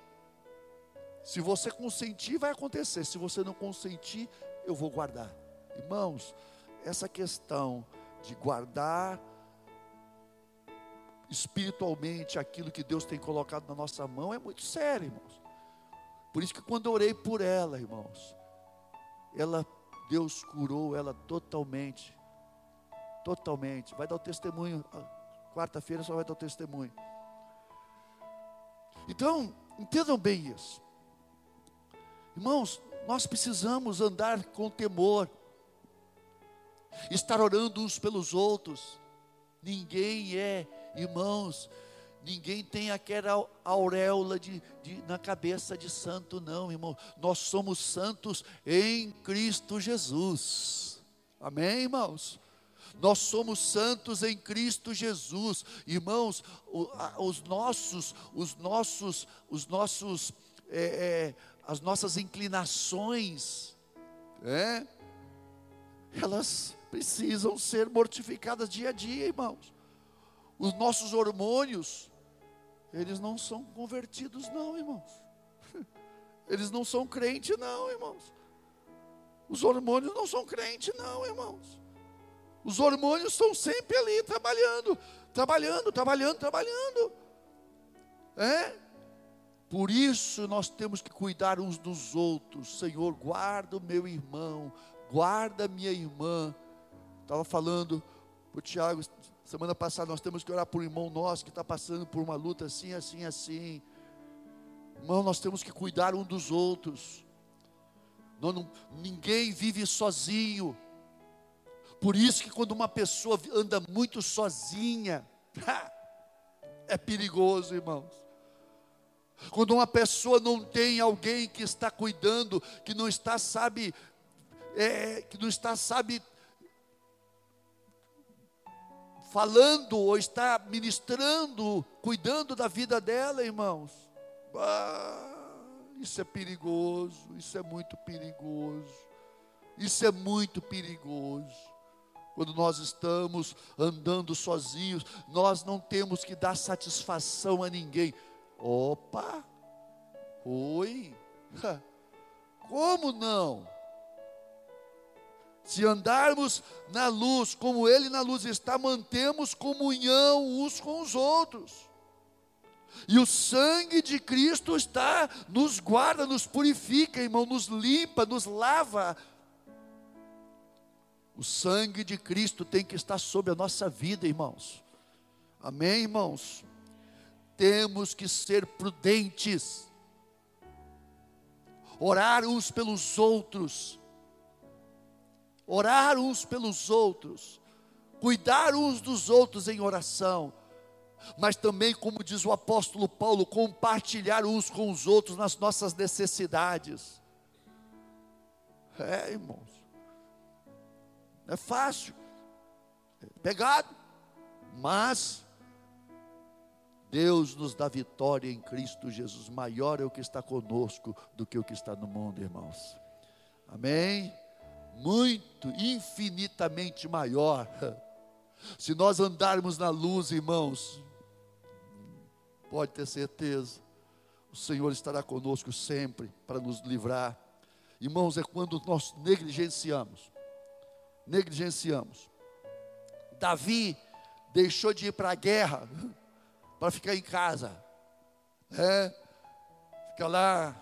Se você consentir, vai acontecer. Se você não consentir, eu vou guardar. Irmãos, essa questão de guardar espiritualmente aquilo que Deus tem colocado na nossa mão é muito sério, irmãos. Por isso que quando eu orei por ela, irmãos, ela Deus curou ela totalmente. Totalmente. Vai dar o testemunho. Quarta-feira só vai dar o testemunho. Então, entendam bem isso. Irmãos, nós precisamos andar com temor, estar orando uns pelos outros. Ninguém é, irmãos, Ninguém tem aquela auréola de, de, na cabeça de santo, não, irmão. Nós somos santos em Cristo Jesus. Amém, irmãos? Nós somos santos em Cristo Jesus, irmãos. Os nossos, os nossos, os nossos, é, é, as nossas inclinações, é, elas precisam ser mortificadas dia a dia, irmãos. Os nossos hormônios, eles não são convertidos, não, irmãos. Eles não são crentes, não, irmãos. Os hormônios não são crentes, não, irmãos. Os hormônios estão sempre ali trabalhando, trabalhando, trabalhando, trabalhando. É? Por isso nós temos que cuidar uns dos outros. Senhor, guarda o meu irmão, guarda minha irmã. Estava falando para o Tiago, semana passada, nós temos que orar por um irmão nosso que está passando por uma luta assim, assim, assim. Irmão, nós temos que cuidar um dos outros. Não, ninguém vive sozinho. Por isso que quando uma pessoa anda muito sozinha, é perigoso, irmãos. Quando uma pessoa não tem alguém que está cuidando, que não está, sabe, é, que não está, sabe, falando ou está ministrando, cuidando da vida dela, irmãos. Ah, isso é perigoso, isso é muito perigoso. Isso é muito perigoso. Quando nós estamos andando sozinhos, nós não temos que dar satisfação a ninguém. Opa! Oi! Como não? Se andarmos na luz, como Ele na luz está, mantemos comunhão uns com os outros. E o sangue de Cristo está, nos guarda, nos purifica, irmão, nos limpa, nos lava. O sangue de Cristo tem que estar sobre a nossa vida, irmãos. Amém, irmãos? temos que ser prudentes, orar uns pelos outros, orar uns pelos outros, cuidar uns dos outros em oração, mas também, como diz o apóstolo Paulo, compartilhar uns com os outros nas nossas necessidades. É, irmãos, é fácil, é pegado, mas Deus nos dá vitória em Cristo Jesus. Maior é o que está conosco do que o que está no mundo, irmãos. Amém? Muito, infinitamente maior. Se nós andarmos na luz, irmãos, pode ter certeza, o Senhor estará conosco sempre para nos livrar. Irmãos, é quando nós negligenciamos, negligenciamos. Davi deixou de ir para a guerra para ficar em casa. É, fica lá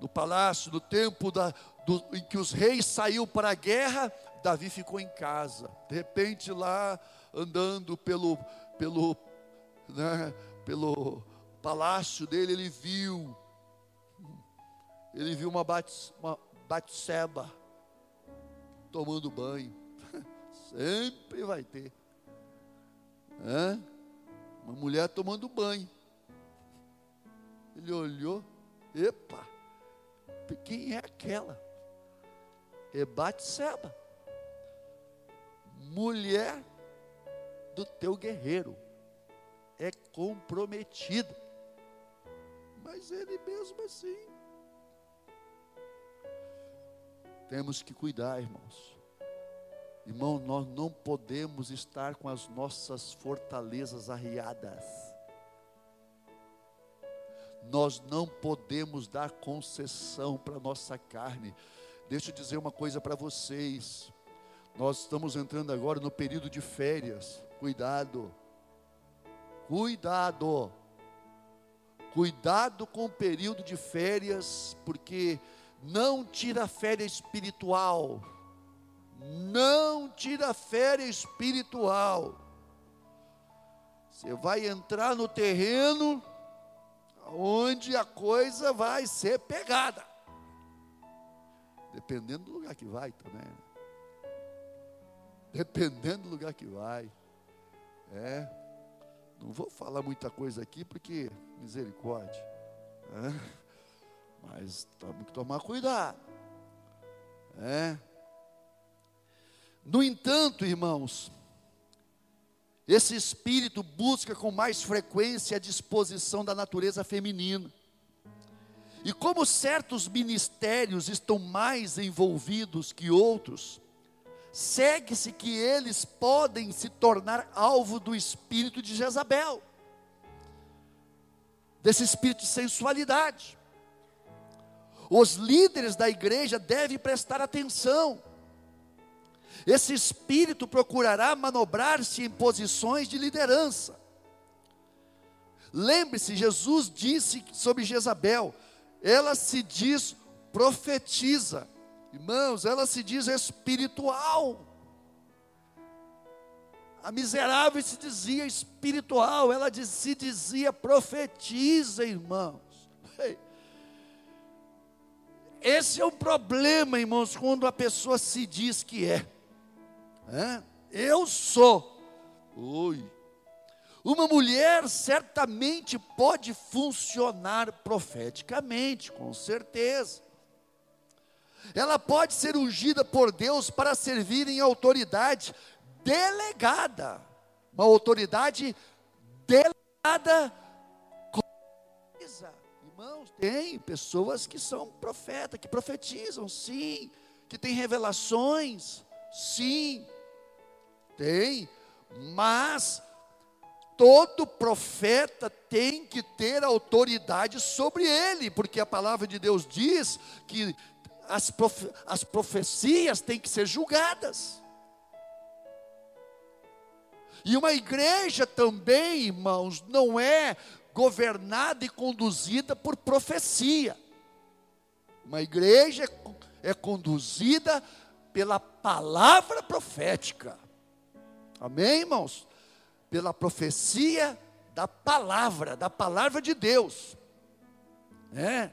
no palácio, no tempo da, do, em que os reis saíram para a guerra, Davi ficou em casa. De repente lá andando pelo pelo né, pelo palácio dele, ele viu ele viu uma, bat, uma Batseba tomando banho. Sempre vai ter. É? uma mulher tomando banho. Ele olhou, epa, quem é aquela? É Batseba, mulher do teu guerreiro, é comprometida. Mas ele mesmo assim. Temos que cuidar, irmãos. Irmão, nós não podemos estar com as nossas fortalezas arriadas. Nós não podemos dar concessão para nossa carne. Deixa eu dizer uma coisa para vocês. Nós estamos entrando agora no período de férias. Cuidado. Cuidado. Cuidado com o período de férias, porque não tira férias espiritual não tira férias espiritual. Você vai entrar no terreno onde a coisa vai ser pegada. Dependendo do lugar que vai também. Né? Dependendo do lugar que vai. É. Não vou falar muita coisa aqui porque misericórdia. É. Mas temos que tomar cuidado. É. No entanto, irmãos, esse espírito busca com mais frequência a disposição da natureza feminina. E como certos ministérios estão mais envolvidos que outros, segue-se que eles podem se tornar alvo do espírito de Jezabel, desse espírito de sensualidade. Os líderes da igreja devem prestar atenção esse espírito procurará manobrar-se em posições de liderança. Lembre-se, Jesus disse sobre Jezabel: ela se diz profetiza, irmãos, ela se diz espiritual. A miserável se dizia espiritual, ela se dizia profetiza, irmãos. Esse é o problema, irmãos, quando a pessoa se diz que é. é? Eu sou. Oi. Uma mulher certamente pode funcionar profeticamente, com certeza. Ela pode ser ungida por Deus para servir em autoridade delegada. Uma autoridade delegada Irmãos, tem pessoas que são profetas, que profetizam, sim, que têm revelações, sim, tem, mas todo profeta tem que ter autoridade sobre ele, porque a palavra de Deus diz que as, profe as profecias têm que ser julgadas. E uma igreja também, irmãos, não é governada e conduzida por profecia. Uma igreja é, é conduzida pela palavra profética. Amém, irmãos? Pela profecia da palavra, da palavra de Deus. É.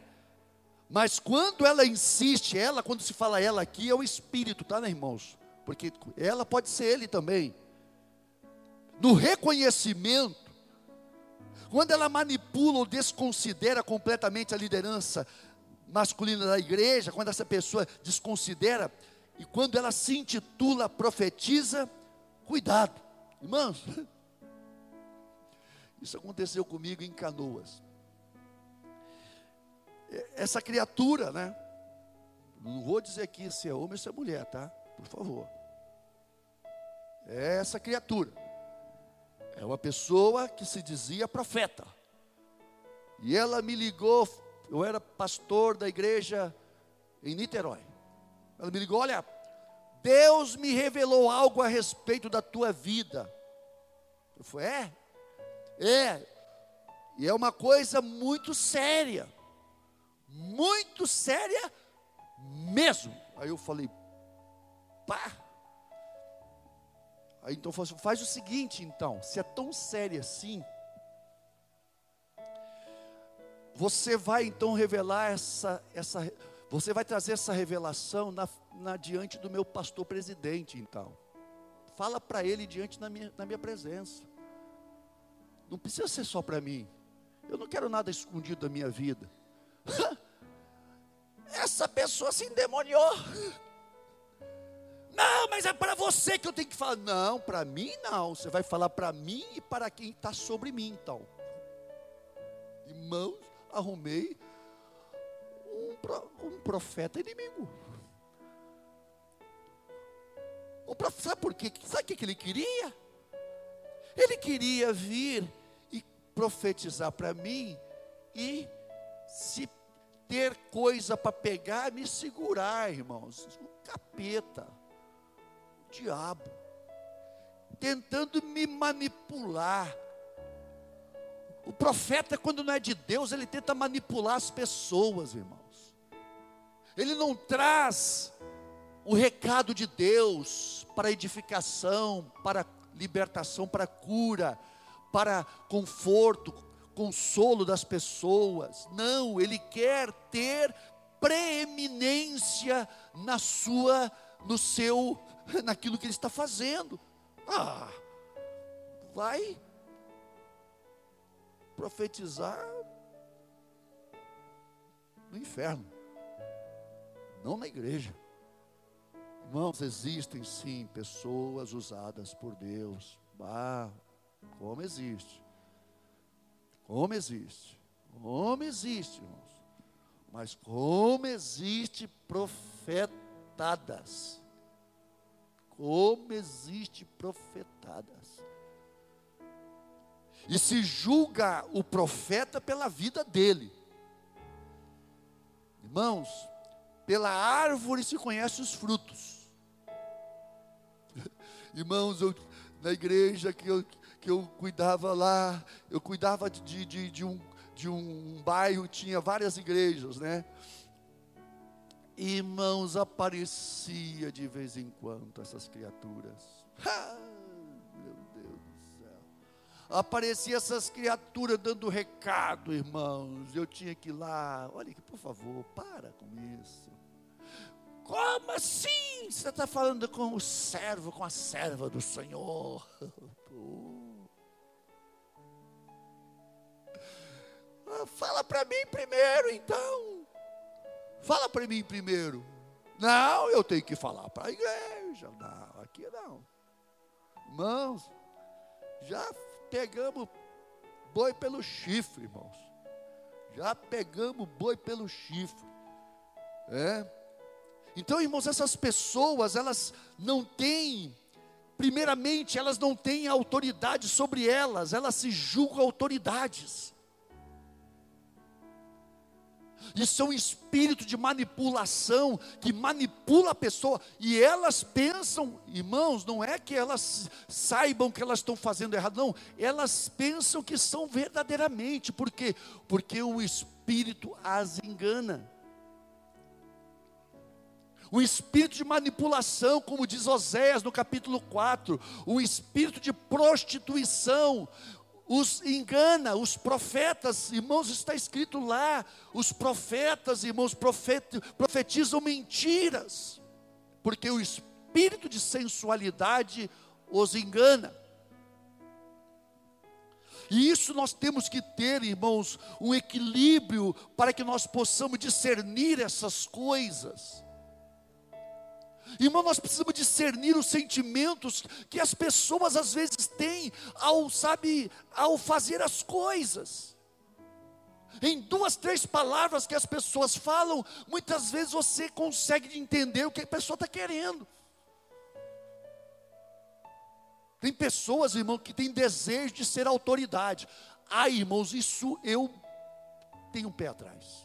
Mas quando ela insiste, ela, quando se fala ela aqui, é o Espírito, tá, né, irmãos? Porque ela pode ser ele também. No reconhecimento quando ela manipula ou desconsidera completamente a liderança masculina da igreja, quando essa pessoa desconsidera, e quando ela se intitula profetiza, cuidado, irmãos. Isso aconteceu comigo em Canoas. Essa criatura, né? Não vou dizer aqui se é homem ou se é mulher, tá? Por favor. É essa criatura é uma pessoa que se dizia profeta. E ela me ligou, eu era pastor da igreja em Niterói. Ela me ligou: olha, Deus me revelou algo a respeito da tua vida. Eu falei: é? É. E é uma coisa muito séria. Muito séria mesmo. Aí eu falei: pá. Aí então assim, faz o seguinte, então, se é tão sério assim, você vai então revelar essa, essa você vai trazer essa revelação na, na diante do meu pastor presidente, então. Fala para ele diante na minha, na minha presença. Não precisa ser só para mim. Eu não quero nada escondido da minha vida. Essa pessoa se endemoniou. Não, mas é para você que eu tenho que falar. Não, para mim não. Você vai falar para mim e para quem está sobre mim, então. Irmãos, arrumei um, um profeta inimigo. O profeta, sabe por quê? Sabe o que ele queria? Ele queria vir e profetizar para mim e se ter coisa para pegar, me segurar, irmãos. Um capeta diabo, tentando me manipular. O profeta, quando não é de Deus, ele tenta manipular as pessoas, irmãos. Ele não traz o recado de Deus para edificação, para libertação, para cura, para conforto, consolo das pessoas. Não, ele quer ter preeminência na sua no seu naquilo que ele está fazendo. Ah, vai profetizar no inferno, não na igreja. Irmãos, existem sim pessoas usadas por Deus. Ah, como existe. Como existe. Como existe, irmãos. Mas como existe profetadas como existe profetadas. E se julga o profeta pela vida dele. Irmãos, pela árvore se conhece os frutos. Irmãos, eu, na igreja que eu, que eu cuidava lá, eu cuidava de, de, de, um, de um bairro, tinha várias igrejas, né? Irmãos, aparecia de vez em quando essas criaturas. Ah, meu Deus do céu. Aparecia essas criaturas dando recado, irmãos. Eu tinha que ir lá. Olha por favor, para com isso. Como assim? Você está falando com o servo, com a serva do Senhor? Ah, fala para mim primeiro, então. Fala para mim primeiro. Não, eu tenho que falar para a igreja. Não, aqui não. Irmãos, já pegamos boi pelo chifre, irmãos. Já pegamos boi pelo chifre. É? Então, irmãos, essas pessoas, elas não têm, primeiramente, elas não têm autoridade sobre elas, elas se julgam autoridades. Isso é um espírito de manipulação que manipula a pessoa e elas pensam, irmãos, não é que elas saibam que elas estão fazendo errado, não, elas pensam que são verdadeiramente, por quê? Porque o espírito as engana o espírito de manipulação, como diz Oséias no capítulo 4, o espírito de prostituição, os engana, os profetas, irmãos, está escrito lá, os profetas, irmãos, profet, profetizam mentiras, porque o espírito de sensualidade os engana. E isso nós temos que ter, irmãos, um equilíbrio para que nós possamos discernir essas coisas. Irmão, nós precisamos discernir os sentimentos que as pessoas às vezes têm ao, sabe, ao fazer as coisas. Em duas, três palavras que as pessoas falam, muitas vezes você consegue entender o que a pessoa está querendo. Tem pessoas, irmão, que têm desejo de ser autoridade. Ah, irmãos, isso eu tenho um pé atrás.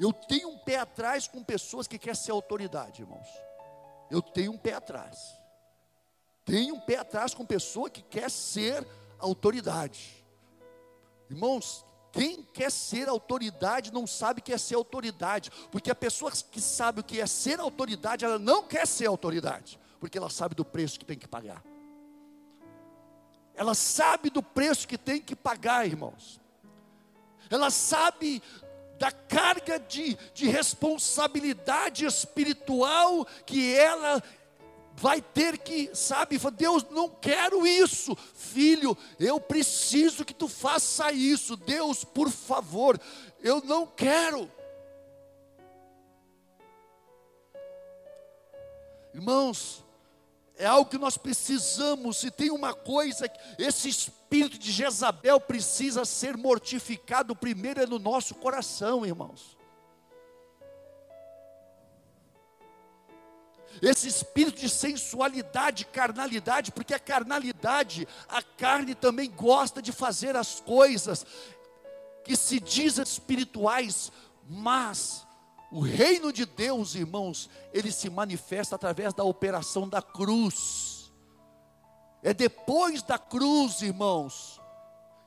Eu tenho um pé atrás com pessoas que querem ser autoridade, irmãos. Eu tenho um pé atrás. Tenho um pé atrás com pessoa que quer ser autoridade. Irmãos, quem quer ser autoridade não sabe o que é ser autoridade, porque a pessoa que sabe o que é ser autoridade, ela não quer ser autoridade, porque ela sabe do preço que tem que pagar. Ela sabe do preço que tem que pagar, irmãos. Ela sabe da carga de, de responsabilidade espiritual que ela vai ter que, sabe, Deus, não quero isso, filho, eu preciso que tu faça isso, Deus, por favor, eu não quero. Irmãos, é algo que nós precisamos, se tem uma coisa, esse espírito de Jezabel precisa ser mortificado primeiro é no nosso coração, irmãos. Esse espírito de sensualidade, carnalidade, porque a carnalidade, a carne também gosta de fazer as coisas que se dizem espirituais, mas o reino de Deus, irmãos, ele se manifesta através da operação da cruz. É depois da cruz, irmãos,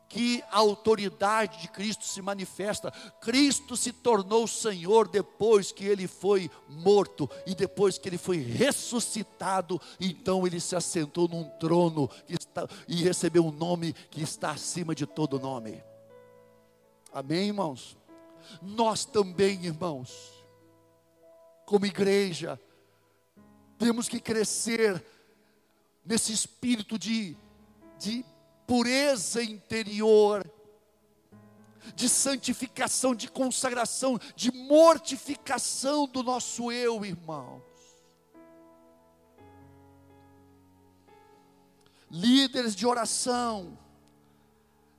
que a autoridade de Cristo se manifesta. Cristo se tornou Senhor depois que ele foi morto e depois que ele foi ressuscitado, então ele se assentou num trono está, e recebeu um nome que está acima de todo nome. Amém, irmãos? Nós também, irmãos, como igreja, temos que crescer nesse espírito de, de pureza interior, de santificação, de consagração, de mortificação do nosso eu, irmãos. Líderes de oração,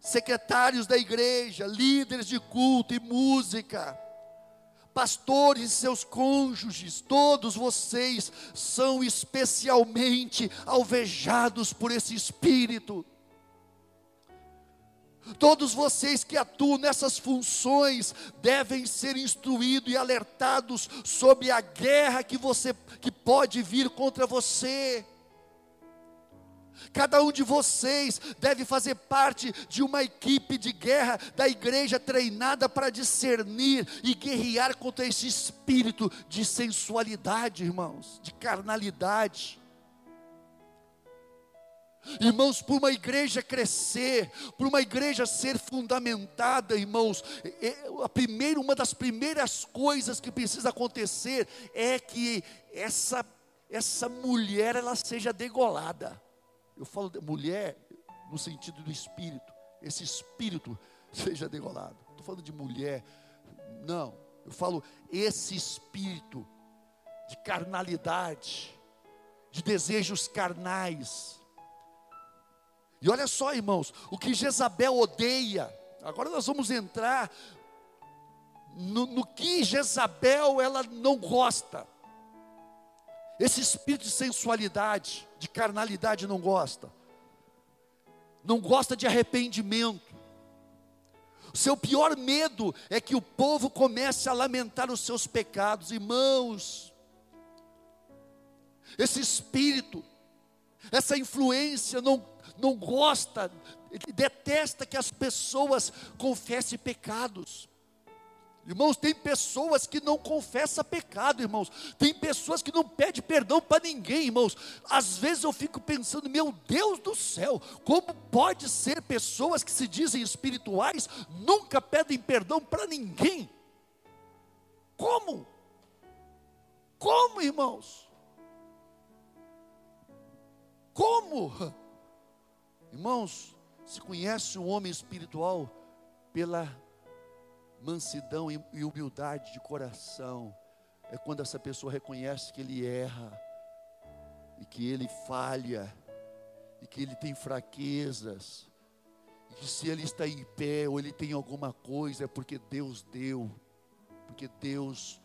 secretários da igreja, líderes de culto e música, pastores e seus cônjuges, todos vocês são especialmente alvejados por esse espírito. Todos vocês que atuam nessas funções devem ser instruídos e alertados sobre a guerra que você que pode vir contra você. Cada um de vocês deve fazer parte de uma equipe de guerra da igreja treinada para discernir e guerrear contra esse espírito de sensualidade, irmãos, de carnalidade. Irmãos, para uma igreja crescer, para uma igreja ser fundamentada, irmãos, é, a primeira, uma das primeiras coisas que precisa acontecer é que essa, essa mulher ela seja degolada. Eu falo de mulher no sentido do espírito, esse espírito seja degolado. Estou falando de mulher, não. Eu falo esse espírito de carnalidade, de desejos carnais e olha só, irmãos, o que Jezabel odeia. Agora nós vamos entrar no, no que Jezabel ela não gosta. Esse espírito de sensualidade, de carnalidade não gosta. Não gosta de arrependimento. O seu pior medo é que o povo comece a lamentar os seus pecados, irmãos. Esse espírito, essa influência não não gosta, detesta que as pessoas confessem pecados. Irmãos, tem pessoas que não confessam pecado, irmãos. Tem pessoas que não pedem perdão para ninguém, irmãos. Às vezes eu fico pensando, meu Deus do céu, como pode ser pessoas que se dizem espirituais nunca pedem perdão para ninguém? Como? Como, irmãos? Como? Irmãos, se conhece um homem espiritual pela mansidão e humildade de coração. É quando essa pessoa reconhece que ele erra, e que ele falha, e que ele tem fraquezas, e que se ele está em pé ou ele tem alguma coisa, é porque Deus deu, porque Deus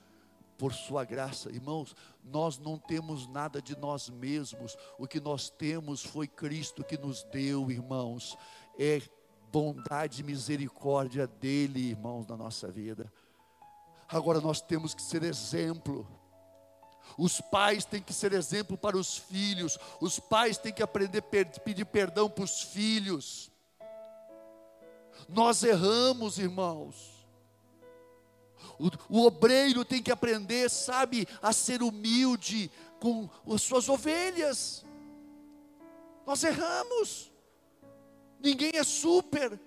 por Sua graça. Irmãos, nós não temos nada de nós mesmos, o que nós temos foi Cristo que nos deu, irmãos. É bondade e misericórdia dEle, irmãos, na nossa vida. Agora nós temos que ser exemplo. Os pais têm que ser exemplo para os filhos. Os pais têm que aprender a pedir perdão para os filhos. Nós erramos, irmãos. O, o obreiro tem que aprender, sabe, a ser humilde com as suas ovelhas. Nós erramos. Ninguém é super.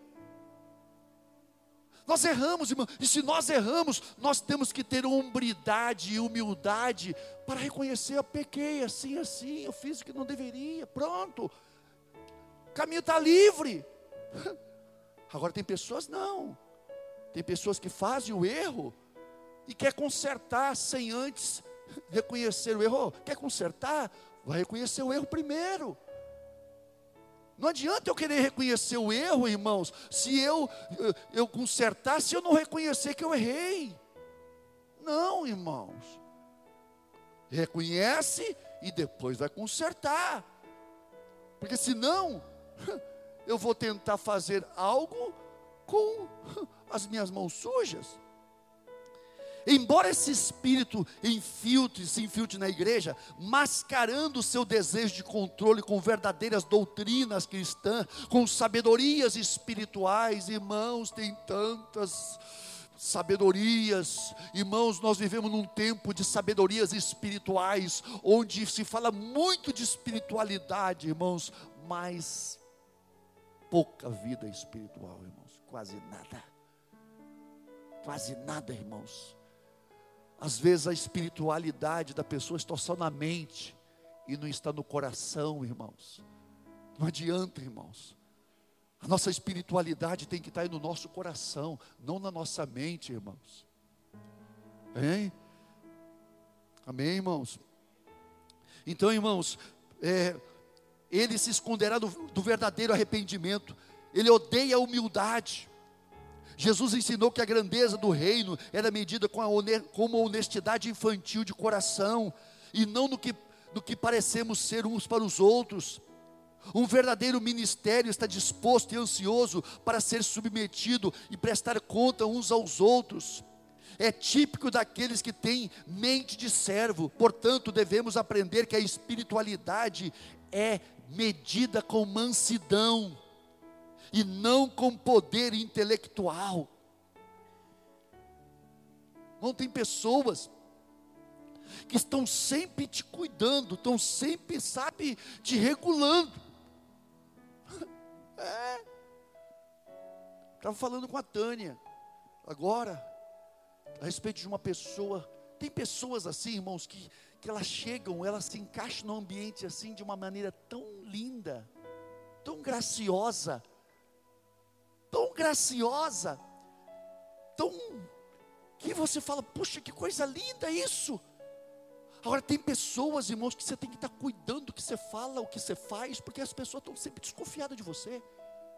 Nós erramos, irmão. E se nós erramos, nós temos que ter hombridade e humildade para reconhecer, eu pequei assim, assim, eu fiz o que não deveria. Pronto. O caminho está livre. Agora tem pessoas não. Tem pessoas que fazem o erro e quer consertar sem antes reconhecer o erro. Quer consertar? Vai reconhecer o erro primeiro. Não adianta eu querer reconhecer o erro, irmãos, se eu, eu, eu consertar, se eu não reconhecer que eu errei. Não, irmãos. Reconhece e depois vai consertar. Porque senão, eu vou tentar fazer algo com as minhas mãos sujas. Embora esse espírito infiltre, se infiltre na igreja, mascarando o seu desejo de controle com verdadeiras doutrinas cristãs, com sabedorias espirituais, irmãos, tem tantas sabedorias, irmãos, nós vivemos num tempo de sabedorias espirituais, onde se fala muito de espiritualidade, irmãos, mas pouca vida espiritual, irmãos, quase nada. Quase nada, irmãos. Às vezes a espiritualidade da pessoa está só na mente e não está no coração, irmãos. Não adianta, irmãos. A nossa espiritualidade tem que estar no nosso coração, não na nossa mente, irmãos. Hein? Amém, irmãos? Então, irmãos, é, ele se esconderá do, do verdadeiro arrependimento, ele odeia a humildade. Jesus ensinou que a grandeza do reino era medida com, a, uma honestidade infantil de coração, e não no que, no que parecemos ser uns para os outros. Um verdadeiro ministério está disposto e ansioso para ser submetido e prestar conta uns aos outros. É típico daqueles que têm mente de servo, portanto, devemos aprender que a espiritualidade é medida com mansidão e não com poder intelectual. Não tem pessoas que estão sempre te cuidando, estão sempre, sabe, te regulando. É. Estava falando com a Tânia, agora, a respeito de uma pessoa. Tem pessoas assim, irmãos, que, que elas chegam, elas se encaixam no ambiente assim de uma maneira tão linda, tão graciosa, graciosa, tão que você fala, puxa, que coisa linda isso. Agora tem pessoas, irmãos, que você tem que estar cuidando do que você fala, o que você faz, porque as pessoas estão sempre desconfiadas de você.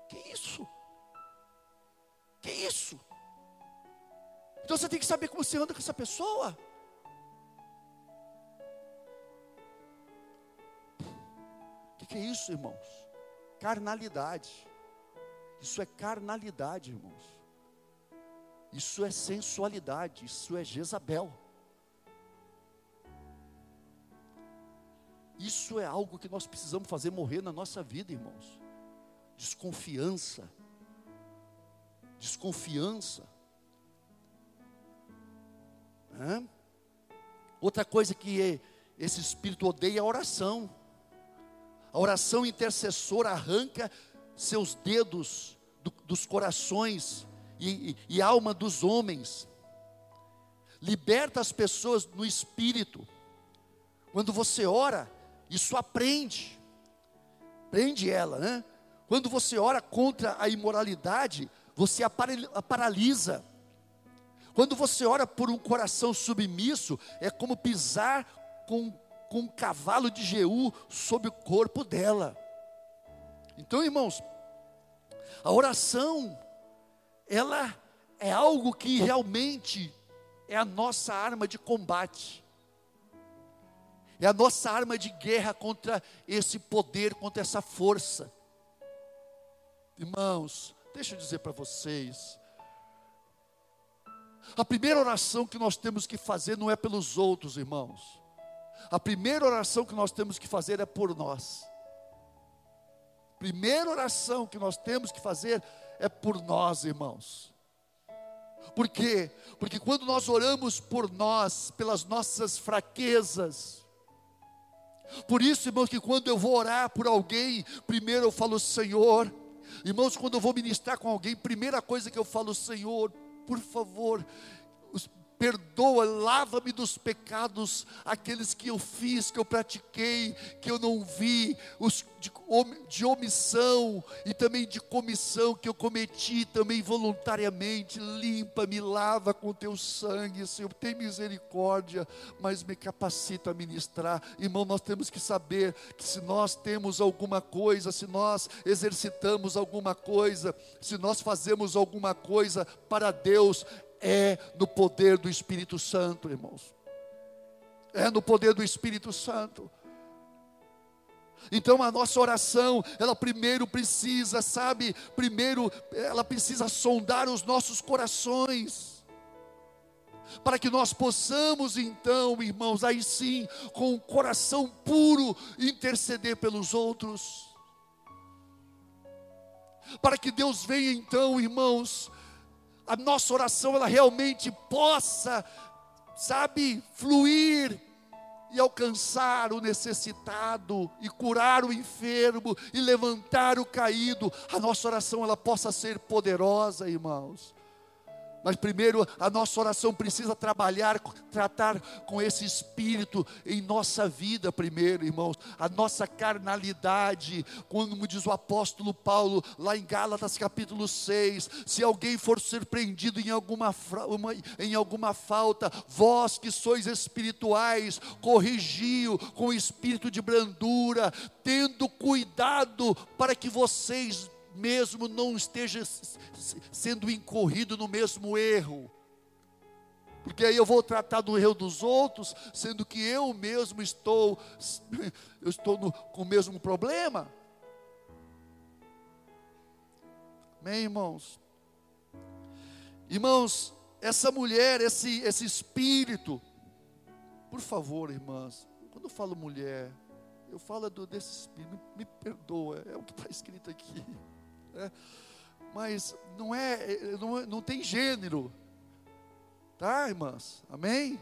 Que isso? Que isso? Então você tem que saber como você anda com essa pessoa. O que, que é isso, irmãos? Carnalidade. Isso é carnalidade, irmãos. Isso é sensualidade, isso é Jezabel. Isso é algo que nós precisamos fazer morrer na nossa vida, irmãos. Desconfiança. Desconfiança. Hã? Outra coisa que esse espírito odeia é a oração. A oração intercessora arranca seus dedos do, dos corações e, e, e alma dos homens, liberta as pessoas no espírito. Quando você ora, isso aprende, prende ela, né? Quando você ora contra a imoralidade, você a paralisa. Quando você ora por um coração submisso, é como pisar com, com um cavalo de Jeú sobre o corpo dela. Então, irmãos, a oração, ela é algo que realmente é a nossa arma de combate. É a nossa arma de guerra contra esse poder, contra essa força. Irmãos, deixa eu dizer para vocês. A primeira oração que nós temos que fazer não é pelos outros, irmãos. A primeira oração que nós temos que fazer é por nós primeira oração que nós temos que fazer é por nós, irmãos. Por quê? Porque quando nós oramos por nós, pelas nossas fraquezas, por isso, irmãos, que quando eu vou orar por alguém, primeiro eu falo, Senhor, irmãos, quando eu vou ministrar com alguém, primeira coisa que eu falo, Senhor, por favor, perdoa, lava-me dos pecados, aqueles que eu fiz, que eu pratiquei, que eu não vi, os de, de omissão e também de comissão que eu cometi também voluntariamente. Limpa-me, lava com teu sangue, Senhor, tem misericórdia, mas me capacita a ministrar. Irmão, nós temos que saber que se nós temos alguma coisa, se nós exercitamos alguma coisa, se nós fazemos alguma coisa para Deus, é no poder do Espírito Santo, irmãos. É no poder do Espírito Santo. Então a nossa oração, ela primeiro precisa, sabe, primeiro ela precisa sondar os nossos corações. Para que nós possamos então, irmãos, aí sim, com o coração puro, interceder pelos outros. Para que Deus venha então, irmãos, a nossa oração ela realmente possa, sabe, fluir e alcançar o necessitado e curar o enfermo e levantar o caído. A nossa oração ela possa ser poderosa, irmãos. Mas primeiro a nossa oração precisa trabalhar, tratar com esse espírito em nossa vida primeiro, irmãos. A nossa carnalidade, como diz o apóstolo Paulo lá em Gálatas capítulo 6, se alguém for surpreendido em alguma, uma, em alguma falta, vós que sois espirituais, corrigiu com espírito de brandura, tendo cuidado para que vocês mesmo não esteja sendo incorrido no mesmo erro. Porque aí eu vou tratar do erro dos outros, sendo que eu mesmo estou, eu estou no, com o mesmo problema. Amém, irmãos? Irmãos, essa mulher, esse, esse espírito, por favor, irmãs, quando eu falo mulher, Eu falo do, desse espírito, me, me perdoa, é o que está escrito aqui. Né? Mas não é, não, não tem gênero. Tá, irmãs? Amém?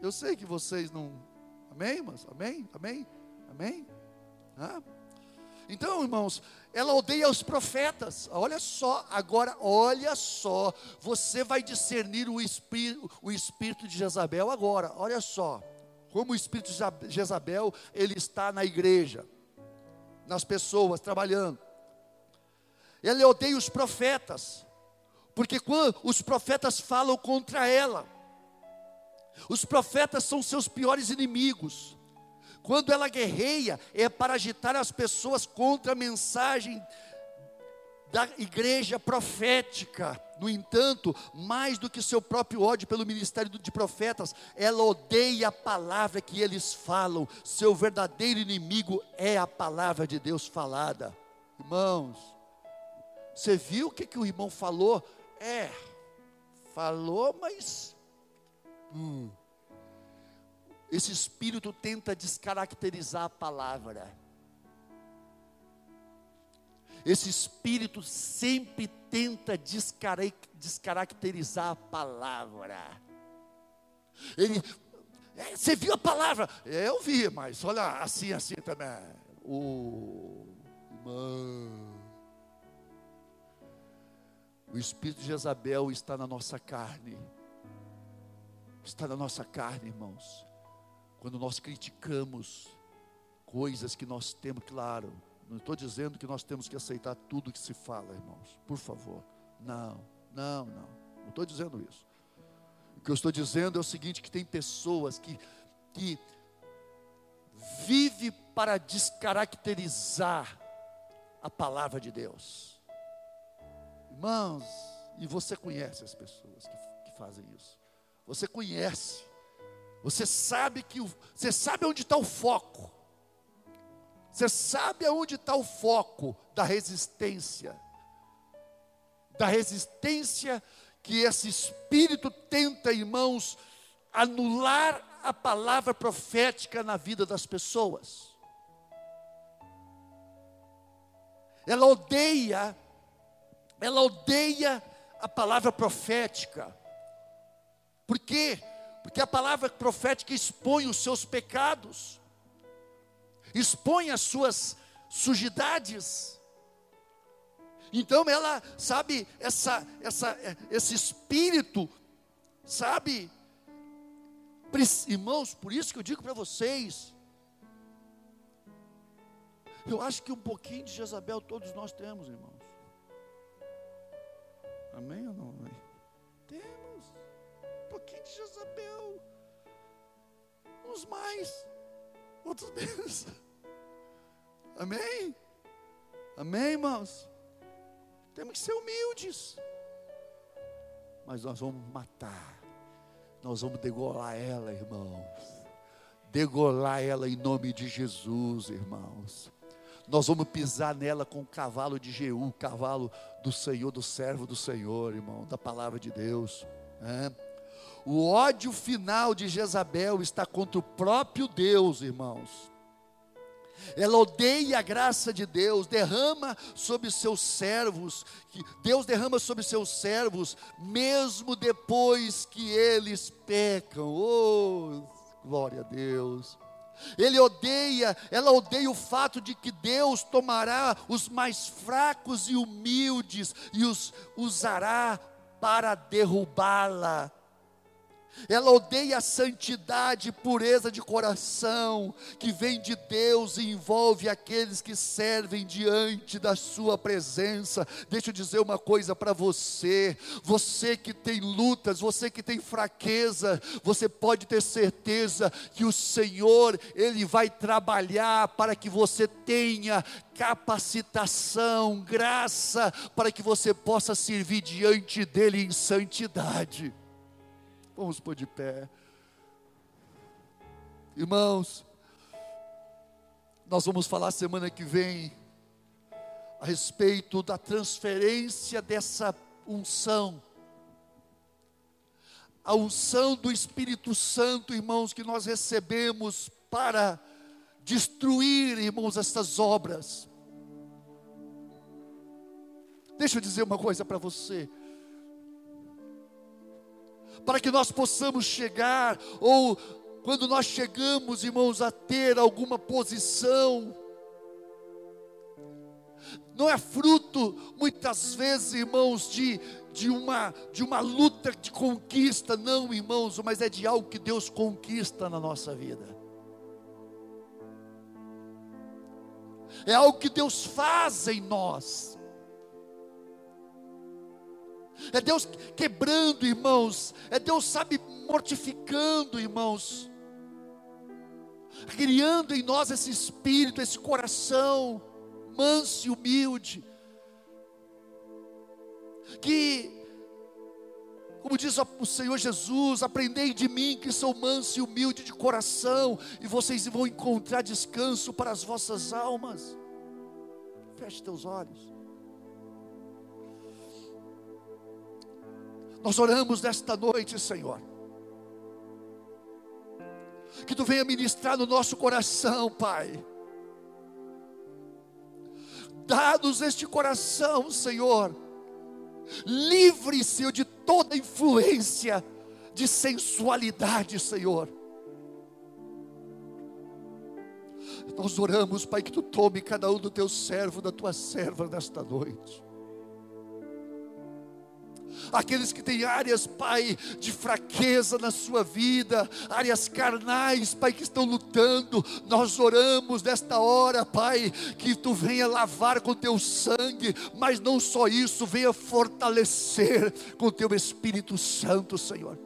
Eu sei que vocês não. Amém, irmãs? Amém? Amém? Amém? Ah? Então, irmãos, ela odeia os profetas. Olha só, agora, olha só. Você vai discernir o espírito, o espírito de Jezabel agora. Olha só. Como o espírito de Jezabel, ele está na igreja, nas pessoas, trabalhando. Ela odeia os profetas, porque quando os profetas falam contra ela, os profetas são seus piores inimigos. Quando ela guerreia, é para agitar as pessoas contra a mensagem da igreja profética. No entanto, mais do que seu próprio ódio pelo ministério de profetas, ela odeia a palavra que eles falam. Seu verdadeiro inimigo é a palavra de Deus falada. Irmãos, você viu o que, que o irmão falou? É, falou, mas. Hum, esse espírito tenta descaracterizar a palavra. Esse espírito sempre tenta descaracterizar a palavra. Ele, é, você viu a palavra? Eu vi, mas olha assim, assim também. O irmão. O espírito de Jezabel está na nossa carne. Está na nossa carne, irmãos. Quando nós criticamos coisas que nós temos, claro, não estou dizendo que nós temos que aceitar tudo que se fala, irmãos. Por favor. Não, não, não. Não estou dizendo isso. O que eu estou dizendo é o seguinte: que tem pessoas que, que vive para descaracterizar a palavra de Deus. Irmãos, e você conhece as pessoas que, que fazem isso. Você conhece. Você sabe que você sabe onde está o foco. Você sabe aonde está o foco da resistência. Da resistência que esse espírito tenta, irmãos, anular a palavra profética na vida das pessoas. Ela odeia, ela odeia a palavra profética. Por quê? Porque a palavra profética expõe os seus pecados, expõe as suas sujidades. Então ela, sabe, essa, essa, esse espírito, sabe, irmãos, por isso que eu digo para vocês, eu acho que um pouquinho de Jezabel todos nós temos, irmãos. Amém ou não? Amém? pouquinho de Jezabel. Uns mais, outros menos. Amém? Amém, irmãos? Temos que ser humildes. Mas nós vamos matar. Nós vamos degolar ela, irmãos. Degolar ela em nome de Jesus, irmãos. Nós vamos pisar nela com o cavalo de Jeú, cavalo do Senhor, do servo do Senhor, irmão, da palavra de Deus. É. O ódio final de Jezabel está contra o próprio Deus, irmãos. Ela odeia a graça de Deus, derrama sobre seus servos, Deus derrama sobre seus servos, mesmo depois que eles pecam. Oh, glória a Deus. Ele odeia, ela odeia o fato de que Deus tomará os mais fracos e humildes e os usará para derrubá-la. Ela odeia a santidade e pureza de coração que vem de Deus e envolve aqueles que servem diante da Sua presença. Deixa eu dizer uma coisa para você: você que tem lutas, você que tem fraqueza, você pode ter certeza que o Senhor, Ele vai trabalhar para que você tenha capacitação, graça, para que você possa servir diante dEle em santidade. Vamos pôr de pé. Irmãos, nós vamos falar semana que vem a respeito da transferência dessa unção. A unção do Espírito Santo, irmãos, que nós recebemos para destruir, irmãos, essas obras. Deixa eu dizer uma coisa para você. Para que nós possamos chegar, ou quando nós chegamos, irmãos, a ter alguma posição, não é fruto, muitas vezes, irmãos, de, de, uma, de uma luta de conquista, não, irmãos, mas é de algo que Deus conquista na nossa vida. É algo que Deus faz em nós. É Deus quebrando, irmãos. É Deus, sabe, mortificando, irmãos. Criando em nós esse espírito, esse coração manso e humilde, que, como diz o Senhor Jesus, aprendei de mim que sou manso e humilde de coração, e vocês vão encontrar descanso para as vossas almas. Feche teus olhos. Nós oramos nesta noite, Senhor. Que tu venha ministrar no nosso coração, Pai Dá-nos este coração, Senhor. Livre, Senhor, de toda influência de sensualidade, Senhor. Nós oramos, Pai, que tu tome cada um do teu servo, da tua serva nesta noite aqueles que têm áreas, Pai, de fraqueza na sua vida, áreas carnais, Pai, que estão lutando. Nós oramos nesta hora, Pai, que tu venha lavar com teu sangue, mas não só isso, venha fortalecer com teu Espírito Santo, Senhor.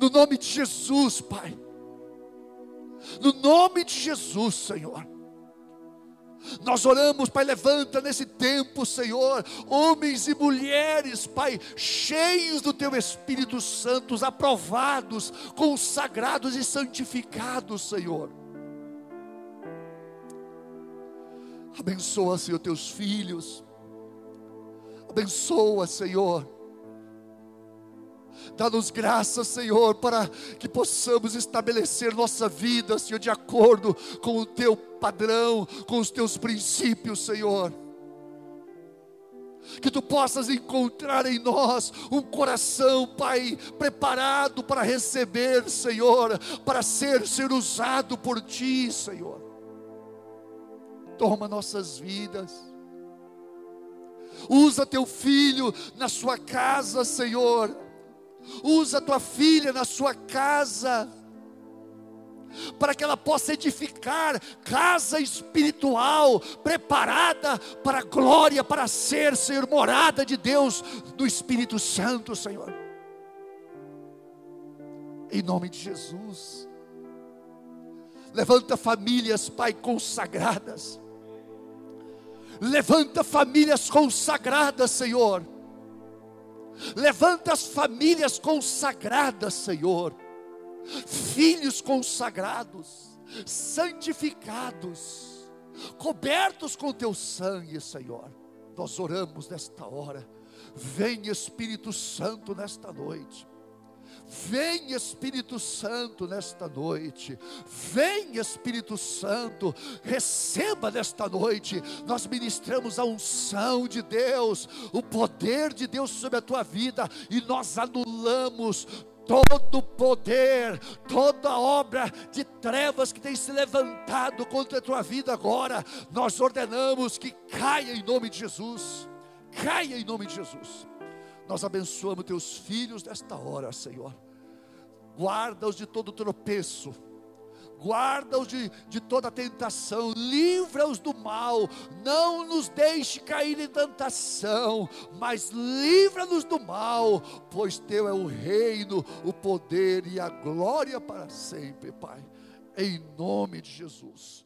No nome de Jesus, Pai. No nome de Jesus, Senhor. Nós oramos, Pai, levanta nesse tempo, Senhor, homens e mulheres, Pai, cheios do Teu Espírito Santo, aprovados, consagrados e santificados, Senhor. Abençoa, Senhor, Teus filhos. Abençoa, Senhor Dá-nos graça, Senhor, para que possamos estabelecer nossa vida, Senhor, de acordo com o teu padrão, com os teus princípios, Senhor. Que tu possas encontrar em nós um coração, Pai, preparado para receber, Senhor, para ser, ser usado por Ti, Senhor. Toma nossas vidas. Usa teu filho na sua casa, Senhor Usa tua filha na sua casa, para que ela possa edificar casa espiritual, preparada para a glória, para ser, ser morada de Deus, do Espírito Santo, Senhor. Em nome de Jesus. Levanta famílias, Pai, consagradas. Levanta famílias consagradas, Senhor Levanta as famílias consagradas, Senhor. Filhos consagrados, santificados, cobertos com teu sangue, Senhor. Nós oramos nesta hora. Vem Espírito Santo nesta noite. Vem Espírito Santo nesta noite, vem Espírito Santo, receba nesta noite. Nós ministramos a unção de Deus, o poder de Deus sobre a tua vida, e nós anulamos todo poder, toda obra de trevas que tem se levantado contra a tua vida agora, nós ordenamos que caia em nome de Jesus. Caia em nome de Jesus. Nós abençoamos teus filhos nesta hora, Senhor. Guarda-os de todo tropeço. Guarda-os de, de toda tentação, livra-os do mal, não nos deixe cair em tentação, mas livra-nos do mal, pois Teu é o reino, o poder e a glória para sempre, Pai, em nome de Jesus.